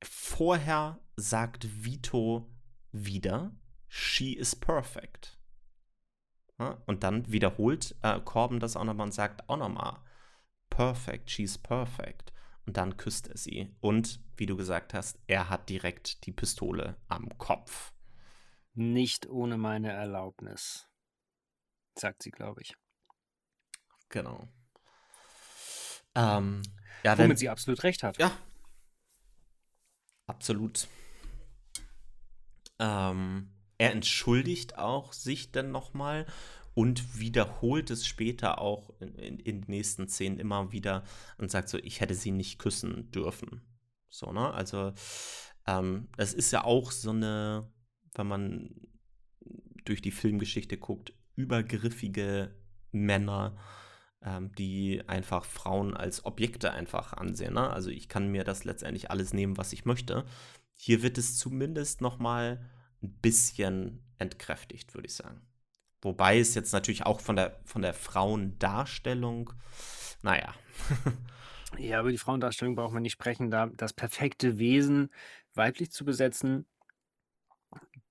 S1: Vorher sagt Vito wieder, she is perfect. Ja, und dann wiederholt äh, Corbin das auch nochmal und sagt auch nochmal, perfect, she's perfect. Und dann küsst er sie. Und wie du gesagt hast, er hat direkt die Pistole am Kopf.
S2: Nicht ohne meine Erlaubnis, sagt sie, glaube ich.
S1: Genau.
S2: Ähm, ja, Womit denn, sie absolut recht hat.
S1: Ja. Absolut. Ähm, er entschuldigt auch sich dann nochmal und wiederholt es später auch in, in, in, den nächsten Szenen immer wieder und sagt so, ich hätte sie nicht küssen dürfen. So, ne? Also, ähm, es ist ja auch so eine wenn man durch die Filmgeschichte guckt, übergriffige Männer, ähm, die einfach Frauen als Objekte einfach ansehen. Ne? Also ich kann mir das letztendlich alles nehmen, was ich möchte. Hier wird es zumindest noch mal ein bisschen entkräftigt, würde ich sagen. Wobei es jetzt natürlich auch von der, von der Frauendarstellung, naja.
S2: ja, über die Frauendarstellung braucht man nicht sprechen. Da das perfekte Wesen weiblich zu besetzen,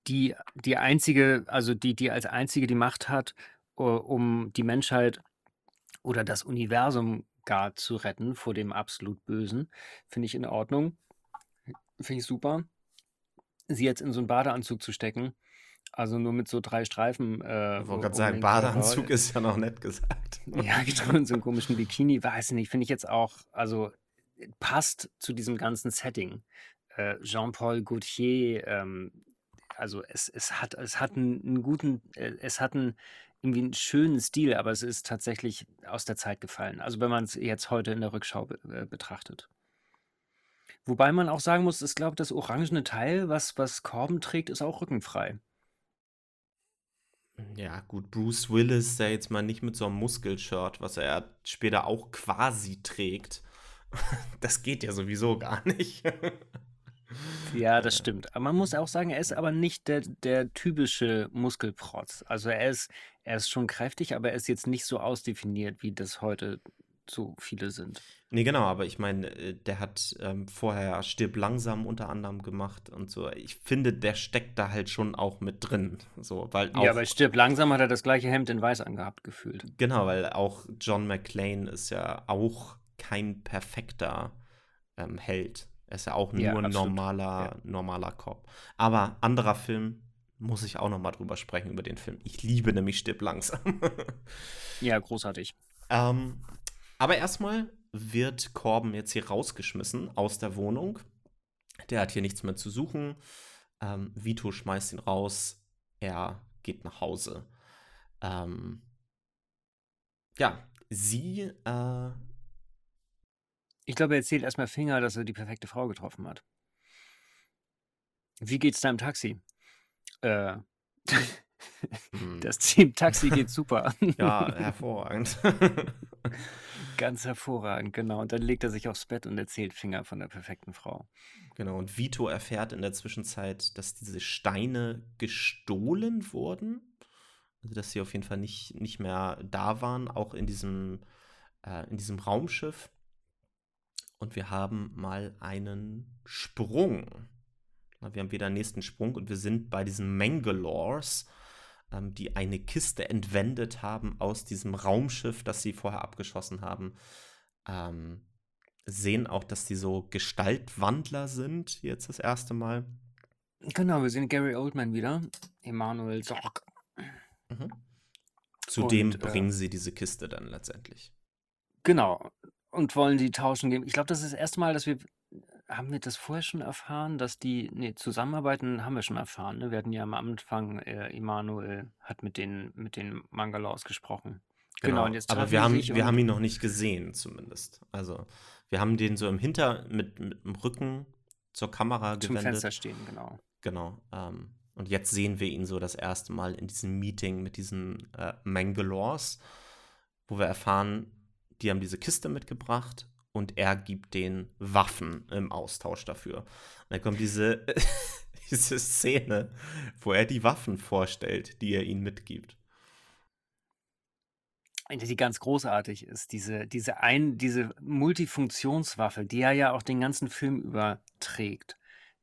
S2: die die einzige also die die als einzige die Macht hat, äh, um die Menschheit oder das Universum gar zu retten vor dem absolut Bösen, finde ich in Ordnung. Finde ich super. Sie jetzt in so einen Badeanzug zu stecken, also nur mit so drei Streifen.
S1: Äh, Ich wollte gerade sagen, Badeanzug ist ja noch nett gesagt.
S2: Ja, genau, in so einem komischen Bikini, weiß ich nicht, finde ich jetzt auch, also passt zu diesem ganzen Setting. Äh, Jean-Paul Gaultier, ähm, also es, es hat, es hat einen, einen guten, äh, es hat einen, irgendwie einen schönen Stil, aber es ist tatsächlich aus der Zeit gefallen. Also wenn man es jetzt heute in der Rückschau be äh, betrachtet. Wobei man auch sagen muss, ich glaube, das orangene Teil, was, was Korben trägt, ist auch rückenfrei.
S1: Ja, gut, Bruce Willis, der jetzt mal nicht mit so einem Muskelshirt, was er später auch quasi trägt. Das geht ja sowieso gar nicht.
S2: Ja, das stimmt. Aber man muss auch sagen, er ist aber nicht der, der typische Muskelprotz. Also er ist, er ist schon kräftig, aber er ist jetzt nicht so ausdefiniert, wie das heute so viele sind.
S1: Nee, genau, aber ich meine, äh, der hat ähm, vorher Stirb langsam unter anderem gemacht und so. Ich finde, der steckt da halt schon auch mit drin. So, weil auch,
S2: Ja, bei Stirb langsam hat er das gleiche Hemd in Weiß angehabt gefühlt.
S1: Genau, weil auch John McClane ist ja auch kein perfekter ähm, Held. Er ist ja auch nur
S2: Ja,
S1: ein normaler,
S2: Ja.
S1: normaler Cop. Aber anderer Film, muss ich auch noch mal drüber sprechen, über den Film. Ich liebe nämlich Stirb langsam.
S2: Ja, großartig.
S1: ähm, aber erstmal wird Corbin jetzt hier rausgeschmissen aus der Wohnung. Der hat hier nichts mehr zu suchen. Ähm, Vito schmeißt ihn raus. Er geht nach Hause. Ähm, ja, sie äh,
S2: Ich glaube, er erzählt erstmal Finger, dass er die perfekte Frau getroffen hat. Wie geht's da im Taxi? Äh,
S1: hm,
S2: das Team Taxi geht super.
S1: ja, hervorragend.
S2: Ganz hervorragend, genau. Und dann legt er sich aufs Bett und erzählt Finger von der perfekten Frau.
S1: Genau, und Vito erfährt in der Zwischenzeit, dass diese Steine gestohlen wurden. Also, dass sie auf jeden Fall nicht, nicht mehr da waren, auch in diesem, äh, in diesem Raumschiff. Und wir haben mal einen Sprung. Wir haben wieder einen nächsten Sprung und wir sind bei diesen Mangalores, ähm, die eine Kiste entwendet haben aus diesem Raumschiff, das sie vorher abgeschossen haben. Ähm, sehen auch, dass die so Gestaltwandler sind, jetzt das erste Mal.
S2: Genau, wir sehen Gary Oldman wieder. Emanuel Sorg.
S1: Zudem
S2: Und, äh,
S1: bringen sie diese Kiste dann letztendlich.
S2: Genau. Und wollen die tauschen geben. Ich glaube, das ist das erste Mal, dass wir. Haben wir das vorher schon erfahren, dass die. Nee, zusammenarbeiten haben wir schon erfahren. Ne? Wir hatten ja am Anfang, äh, Emanuel hat mit den, mit den Mangalores gesprochen. Genau, und jetzt
S1: Aber wir haben, wir haben ihn noch nicht gesehen, zumindest. Also, wir haben den so im Hinter, mit, mit dem Rücken zur Kamera
S2: zum
S1: gewendet.
S2: Fenster stehen, genau.
S1: Genau. Ähm, und jetzt sehen wir ihn so das erste Mal in diesem Meeting mit diesen äh, Mangalores, wo wir erfahren, die haben diese Kiste mitgebracht und er gibt den Waffen im Austausch dafür. Und dann kommt diese, diese Szene, wo er die Waffen vorstellt, die er ihnen mitgibt.
S2: die ganz großartig ist, diese, diese, ein, diese Multifunktionswaffe, die er ja auch den ganzen Film überträgt.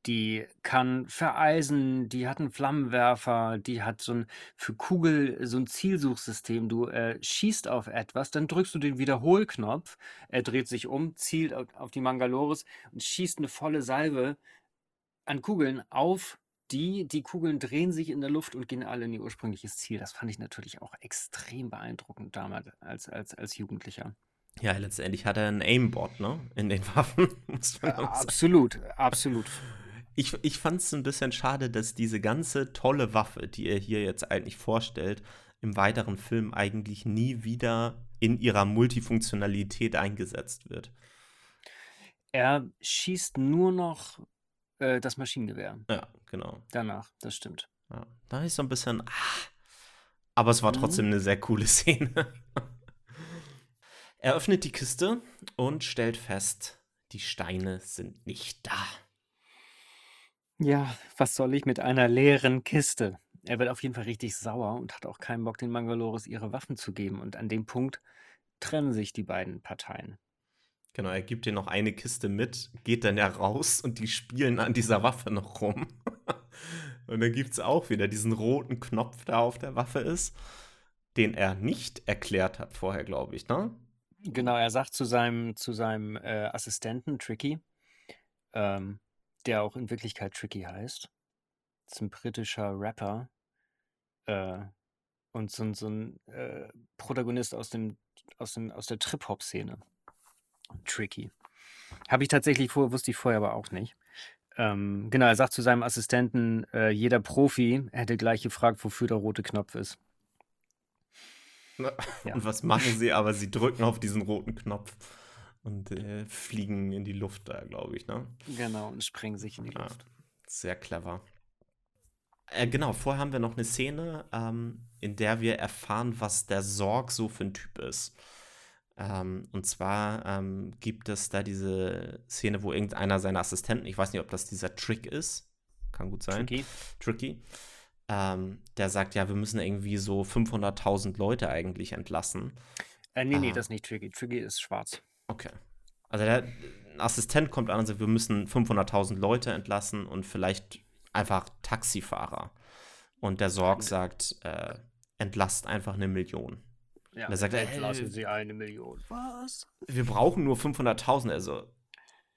S2: Die kann vereisen, die hat einen Flammenwerfer, die hat so ein für Kugel so ein Zielsuchsystem. Du äh, schießt auf etwas, dann drückst du den Wiederholknopf, er dreht sich um, zielt auf, auf die Mangalores und schießt eine volle Salve an Kugeln auf die. Die Kugeln drehen sich in der Luft und gehen alle in ihr ursprüngliches Ziel. Das fand ich natürlich auch extrem beeindruckend damals als, als, als Jugendlicher.
S1: Ja, letztendlich hat er einen Aimbot, ne? In den Waffen, muss man auch sagen.
S2: Absolut, absolut.
S1: Ich, ich fand es ein bisschen schade, dass diese ganze tolle Waffe, die er hier jetzt eigentlich vorstellt, im weiteren Film eigentlich nie wieder in ihrer Multifunktionalität eingesetzt wird.
S2: Er schießt nur noch äh, das Maschinengewehr
S1: Ja, genau.
S2: danach, das stimmt.
S1: Ja. Da ist so ein bisschen. Ah, aber es war trotzdem eine sehr coole Szene. er öffnet die Kiste und stellt fest, die Steine sind nicht da.
S2: Ja, was soll ich mit einer leeren Kiste? Er wird auf jeden Fall richtig sauer und hat auch keinen Bock, den Mangalores ihre Waffen zu geben. Und an dem Punkt trennen sich die beiden Parteien.
S1: Genau, er gibt ihr noch eine Kiste mit, geht dann ja raus und die spielen an dieser Waffe noch rum. und dann gibt es auch wieder diesen roten Knopf, der auf der Waffe ist, den er nicht erklärt hat vorher, glaube ich, ne?
S2: Genau, er sagt zu seinem, zu seinem äh, Assistenten Tricky, ähm, der auch in Wirklichkeit Tricky heißt. Das ist ein britischer Rapper äh, und so, ein- so ein äh, Protagonist aus, dem, aus, dem, aus der Trip-Hop-Szene. Tricky. Habe ich tatsächlich vor, wusste ich vorher aber auch nicht. Ähm, genau, er sagt zu seinem Assistenten, äh, jeder Profi hätte gleich gefragt, wofür der rote Knopf ist. Ja.
S1: Und was machen sie? Aber sie drücken auf diesen roten Knopf und äh, fliegen in die Luft da, glaube ich, ne?
S2: Genau, und sprengen sich in die
S1: Ja.
S2: Luft.
S1: Sehr clever. äh, genau, vorher haben wir noch eine Szene, ähm, in der wir erfahren, was der Sorg so für ein Typ ist. Ähm, und zwar ähm, gibt es da diese Szene, wo irgendeiner seiner Assistenten, ich weiß nicht, ob das dieser Trick ist, kann gut sein.
S2: Tricky.
S1: Tricky. Ähm, der sagt, ja, wir müssen irgendwie so 500.000 Leute eigentlich entlassen.
S2: Äh, nee, nee,
S1: Ah.
S2: das ist nicht Tricky. Tricky ist schwarz.
S1: Okay. Also der Assistent kommt an und sagt, wir müssen 500.000 Leute entlassen und vielleicht einfach Taxifahrer. Und der Sorg sagt, äh, entlasst einfach eine Million.
S2: Ja,
S1: Da sagt er,
S2: entlassen Sie eine Million. Was?
S1: Wir brauchen nur 500.000, also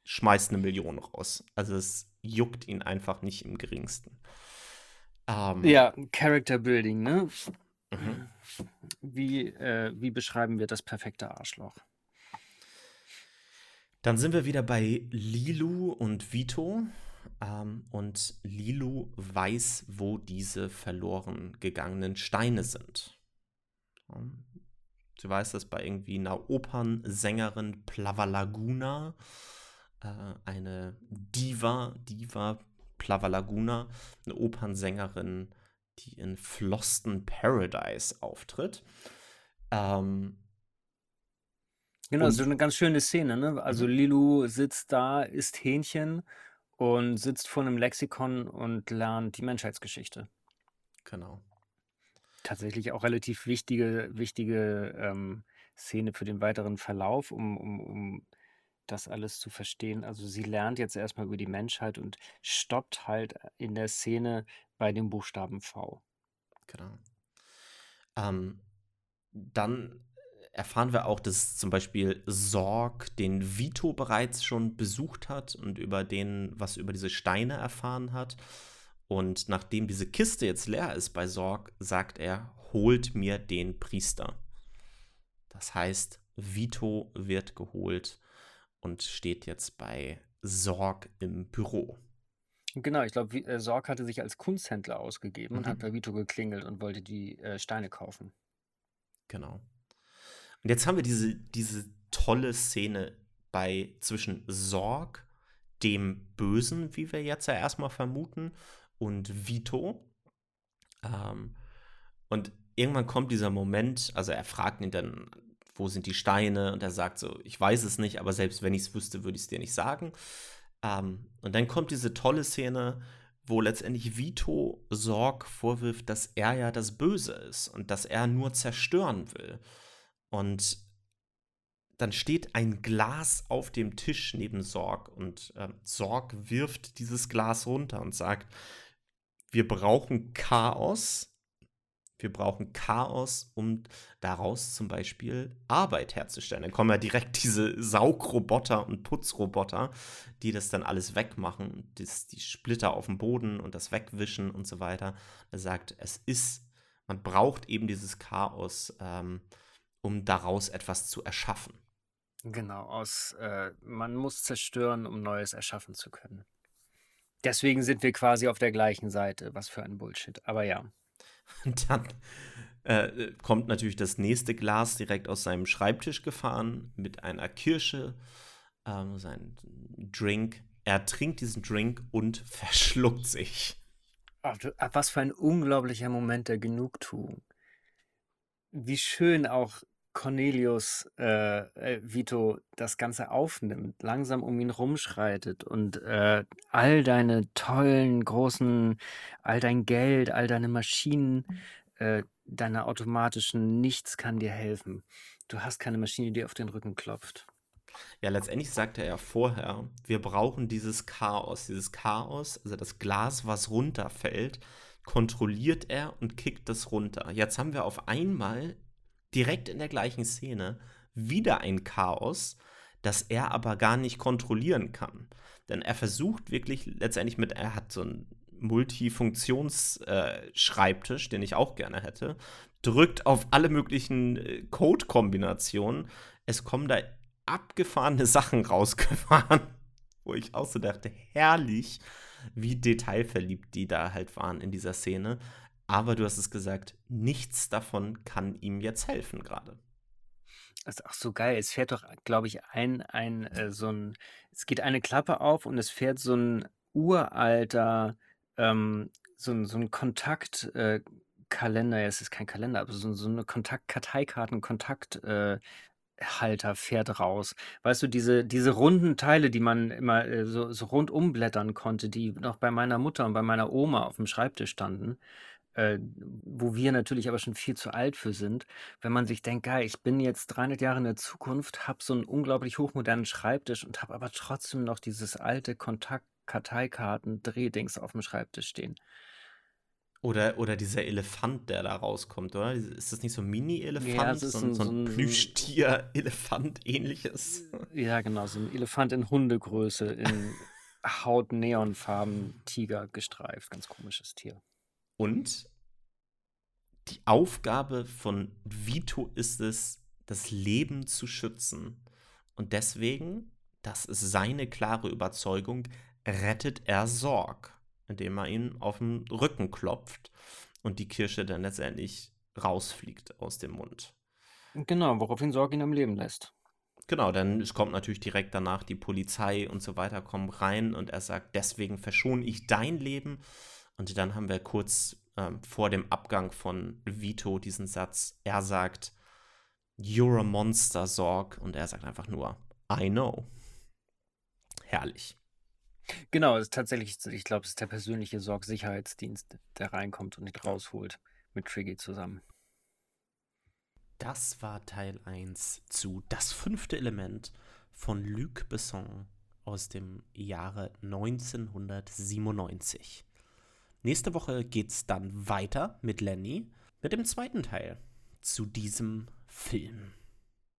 S1: schmeißt eine Million raus. Also es juckt ihn einfach nicht im geringsten. Ähm,
S2: Ja, Character Building, ne?
S1: mhm.
S2: Wie, äh, wie beschreiben wir das perfekte Arschloch?
S1: Dann sind wir wieder bei Lilu und Vito. Ähm, und Lilu weiß, wo diese verloren gegangenen Steine sind. Ähm, sie weiß das bei irgendwie einer Opernsängerin Plavalaguna, äh, eine Diva, Diva Plavalaguna, eine Opernsängerin, die in Floston Paradise auftritt. Ähm,
S2: Genau,
S1: Und-
S2: so eine ganz schöne Szene, ne? Also
S1: Mhm.
S2: Lilu sitzt da, isst Hähnchen und sitzt vor einem Lexikon und lernt die Menschheitsgeschichte.
S1: genau.
S2: Tatsächlich auch relativ wichtige, wichtige ähm, Szene für den weiteren Verlauf, um, um, um das alles zu verstehen. Also sie lernt jetzt erstmal über die Menschheit und stoppt halt in der Szene bei dem Buchstaben V.
S1: Genau. Ähm, dann erfahren wir auch, dass zum Beispiel Sorg den Vito bereits schon besucht hat und über den, was über diese Steine erfahren hat. Und nachdem diese Kiste jetzt leer ist bei Sorg, sagt er, holt mir den Priester. Das heißt, Vito wird geholt und steht jetzt bei Sorg im Büro.
S2: Genau, ich glaube, äh, Sorg hatte sich als Kunsthändler ausgegeben und
S1: Mhm.
S2: hat bei Vito geklingelt und wollte die äh, Steine kaufen.
S1: Genau. Und jetzt haben wir diese, diese tolle Szene bei zwischen Sorg, dem Bösen, wie wir jetzt ja erstmal vermuten, und Vito. Ähm, und irgendwann kommt dieser Moment, also er fragt ihn dann, wo sind die Steine? Und er sagt so, ich weiß es nicht, aber selbst wenn ich es wüsste, würde ich es dir nicht sagen. Ähm, und dann kommt diese tolle Szene, wo letztendlich Vito Sorg vorwirft, dass er ja das Böse ist und dass er nur zerstören will. Und dann steht ein Glas auf dem Tisch neben Sorg und ähm, Sorg wirft dieses Glas runter und sagt, wir brauchen Chaos. Wir brauchen Chaos, um daraus zum Beispiel Arbeit herzustellen. Dann kommen ja direkt diese Saugroboter und Putzroboter, die das dann alles wegmachen, das, die Splitter auf dem Boden und das wegwischen und so weiter. Er sagt, es ist, man braucht eben dieses Chaos, ähm, um daraus etwas zu erschaffen.
S2: Genau, aus äh, man muss zerstören, um Neues erschaffen zu können. Deswegen sind wir quasi auf der gleichen Seite. Was für ein Bullshit. Aber ja.
S1: Und dann äh, kommt natürlich das nächste Glas direkt aus seinem Schreibtisch gefahren mit einer Kirsche, ähm, sein Drink. Er trinkt diesen Drink und verschluckt sich.
S2: Ach, was für ein unglaublicher Moment der Genugtuung. Wie schön auch Cornelius äh, äh, Vito das Ganze aufnimmt, langsam um ihn rumschreitet und äh, all deine tollen, großen, all dein Geld, all deine Maschinen, äh, deine automatischen, nichts kann dir helfen. Du hast keine Maschine, die dir auf den Rücken klopft.
S1: Ja, letztendlich sagte er ja vorher, wir brauchen dieses Chaos. Dieses Chaos, also das Glas, was runterfällt, kontrolliert er und kickt das runter. Jetzt haben wir auf einmal direkt in der gleichen Szene wieder ein Chaos, das er aber gar nicht kontrollieren kann. Denn er versucht wirklich letztendlich mit, er hat so einen Multifunktions-Schreibtisch, den ich auch gerne hätte, drückt auf alle möglichen äh, Code-Kombinationen. Es kommen da abgefahrene Sachen rausgefahren, wo ich auch so dachte, herrlich, wie detailverliebt die da halt waren in dieser Szene. Aber du hast es gesagt, nichts davon kann ihm jetzt helfen gerade.
S2: Das ist auch so geil. Es fährt doch, glaube ich, ein, ein, äh, so ein, es geht eine Klappe auf und es fährt so ein uralter, ähm, so ein, so ein Kontaktkalender, äh, es ist kein Kalender, aber so, so eine Kontakt-Karteikarten, Kontakt, äh, fährt raus. Weißt du, diese, diese runden Teile, die man immer äh, so, so rundum blättern konnte, die noch bei meiner Mutter und bei meiner Oma auf dem Schreibtisch standen, äh, wo wir natürlich aber schon viel zu alt für sind. Wenn man sich denkt, geil, ich bin jetzt 300 Jahre in der Zukunft, habe so einen unglaublich hochmodernen Schreibtisch und habe aber trotzdem noch dieses alte Kontakt-Karteikarten-Drehdings auf dem Schreibtisch stehen.
S1: Oder, oder dieser Elefant, der da rauskommt, oder? Ist das nicht so ein Mini-Elefant? Ja,
S2: so,
S1: ein, so ein, Plüschtier-Elefant-ähnliches?
S2: Ja, genau, so ein Elefant in Hundegröße, in Haut-Neonfarben, Tiger gestreift. Ganz komisches Tier.
S1: Und die Aufgabe von Vito ist es, das Leben zu schützen. Und deswegen, das ist seine klare Überzeugung, rettet er Sorg indem er ihn auf den Rücken klopft und die Kirsche dann letztendlich rausfliegt aus dem Mund.
S2: Genau, woraufhin Sorg ihn am Leben lässt.
S1: Genau, denn es kommt natürlich direkt danach die Polizei und so weiter kommen rein und er sagt, deswegen verschone ich dein Leben. Und dann haben wir kurz ähm, vor dem Abgang von Vito diesen Satz. Er sagt, You're a monster, Sorg. Und er sagt einfach nur, I know. Herrlich.
S2: Genau, es ist tatsächlich, ich glaube, es ist der persönliche Sorgsicherheitsdienst, der reinkommt und ihn rausholt mit Triggy zusammen.
S1: Das war Teil 1 zu Das fünfte Element von Luc Besson aus dem Jahre 1997. Nächste Woche geht es dann weiter mit Lenny mit dem zweiten Teil zu diesem Film.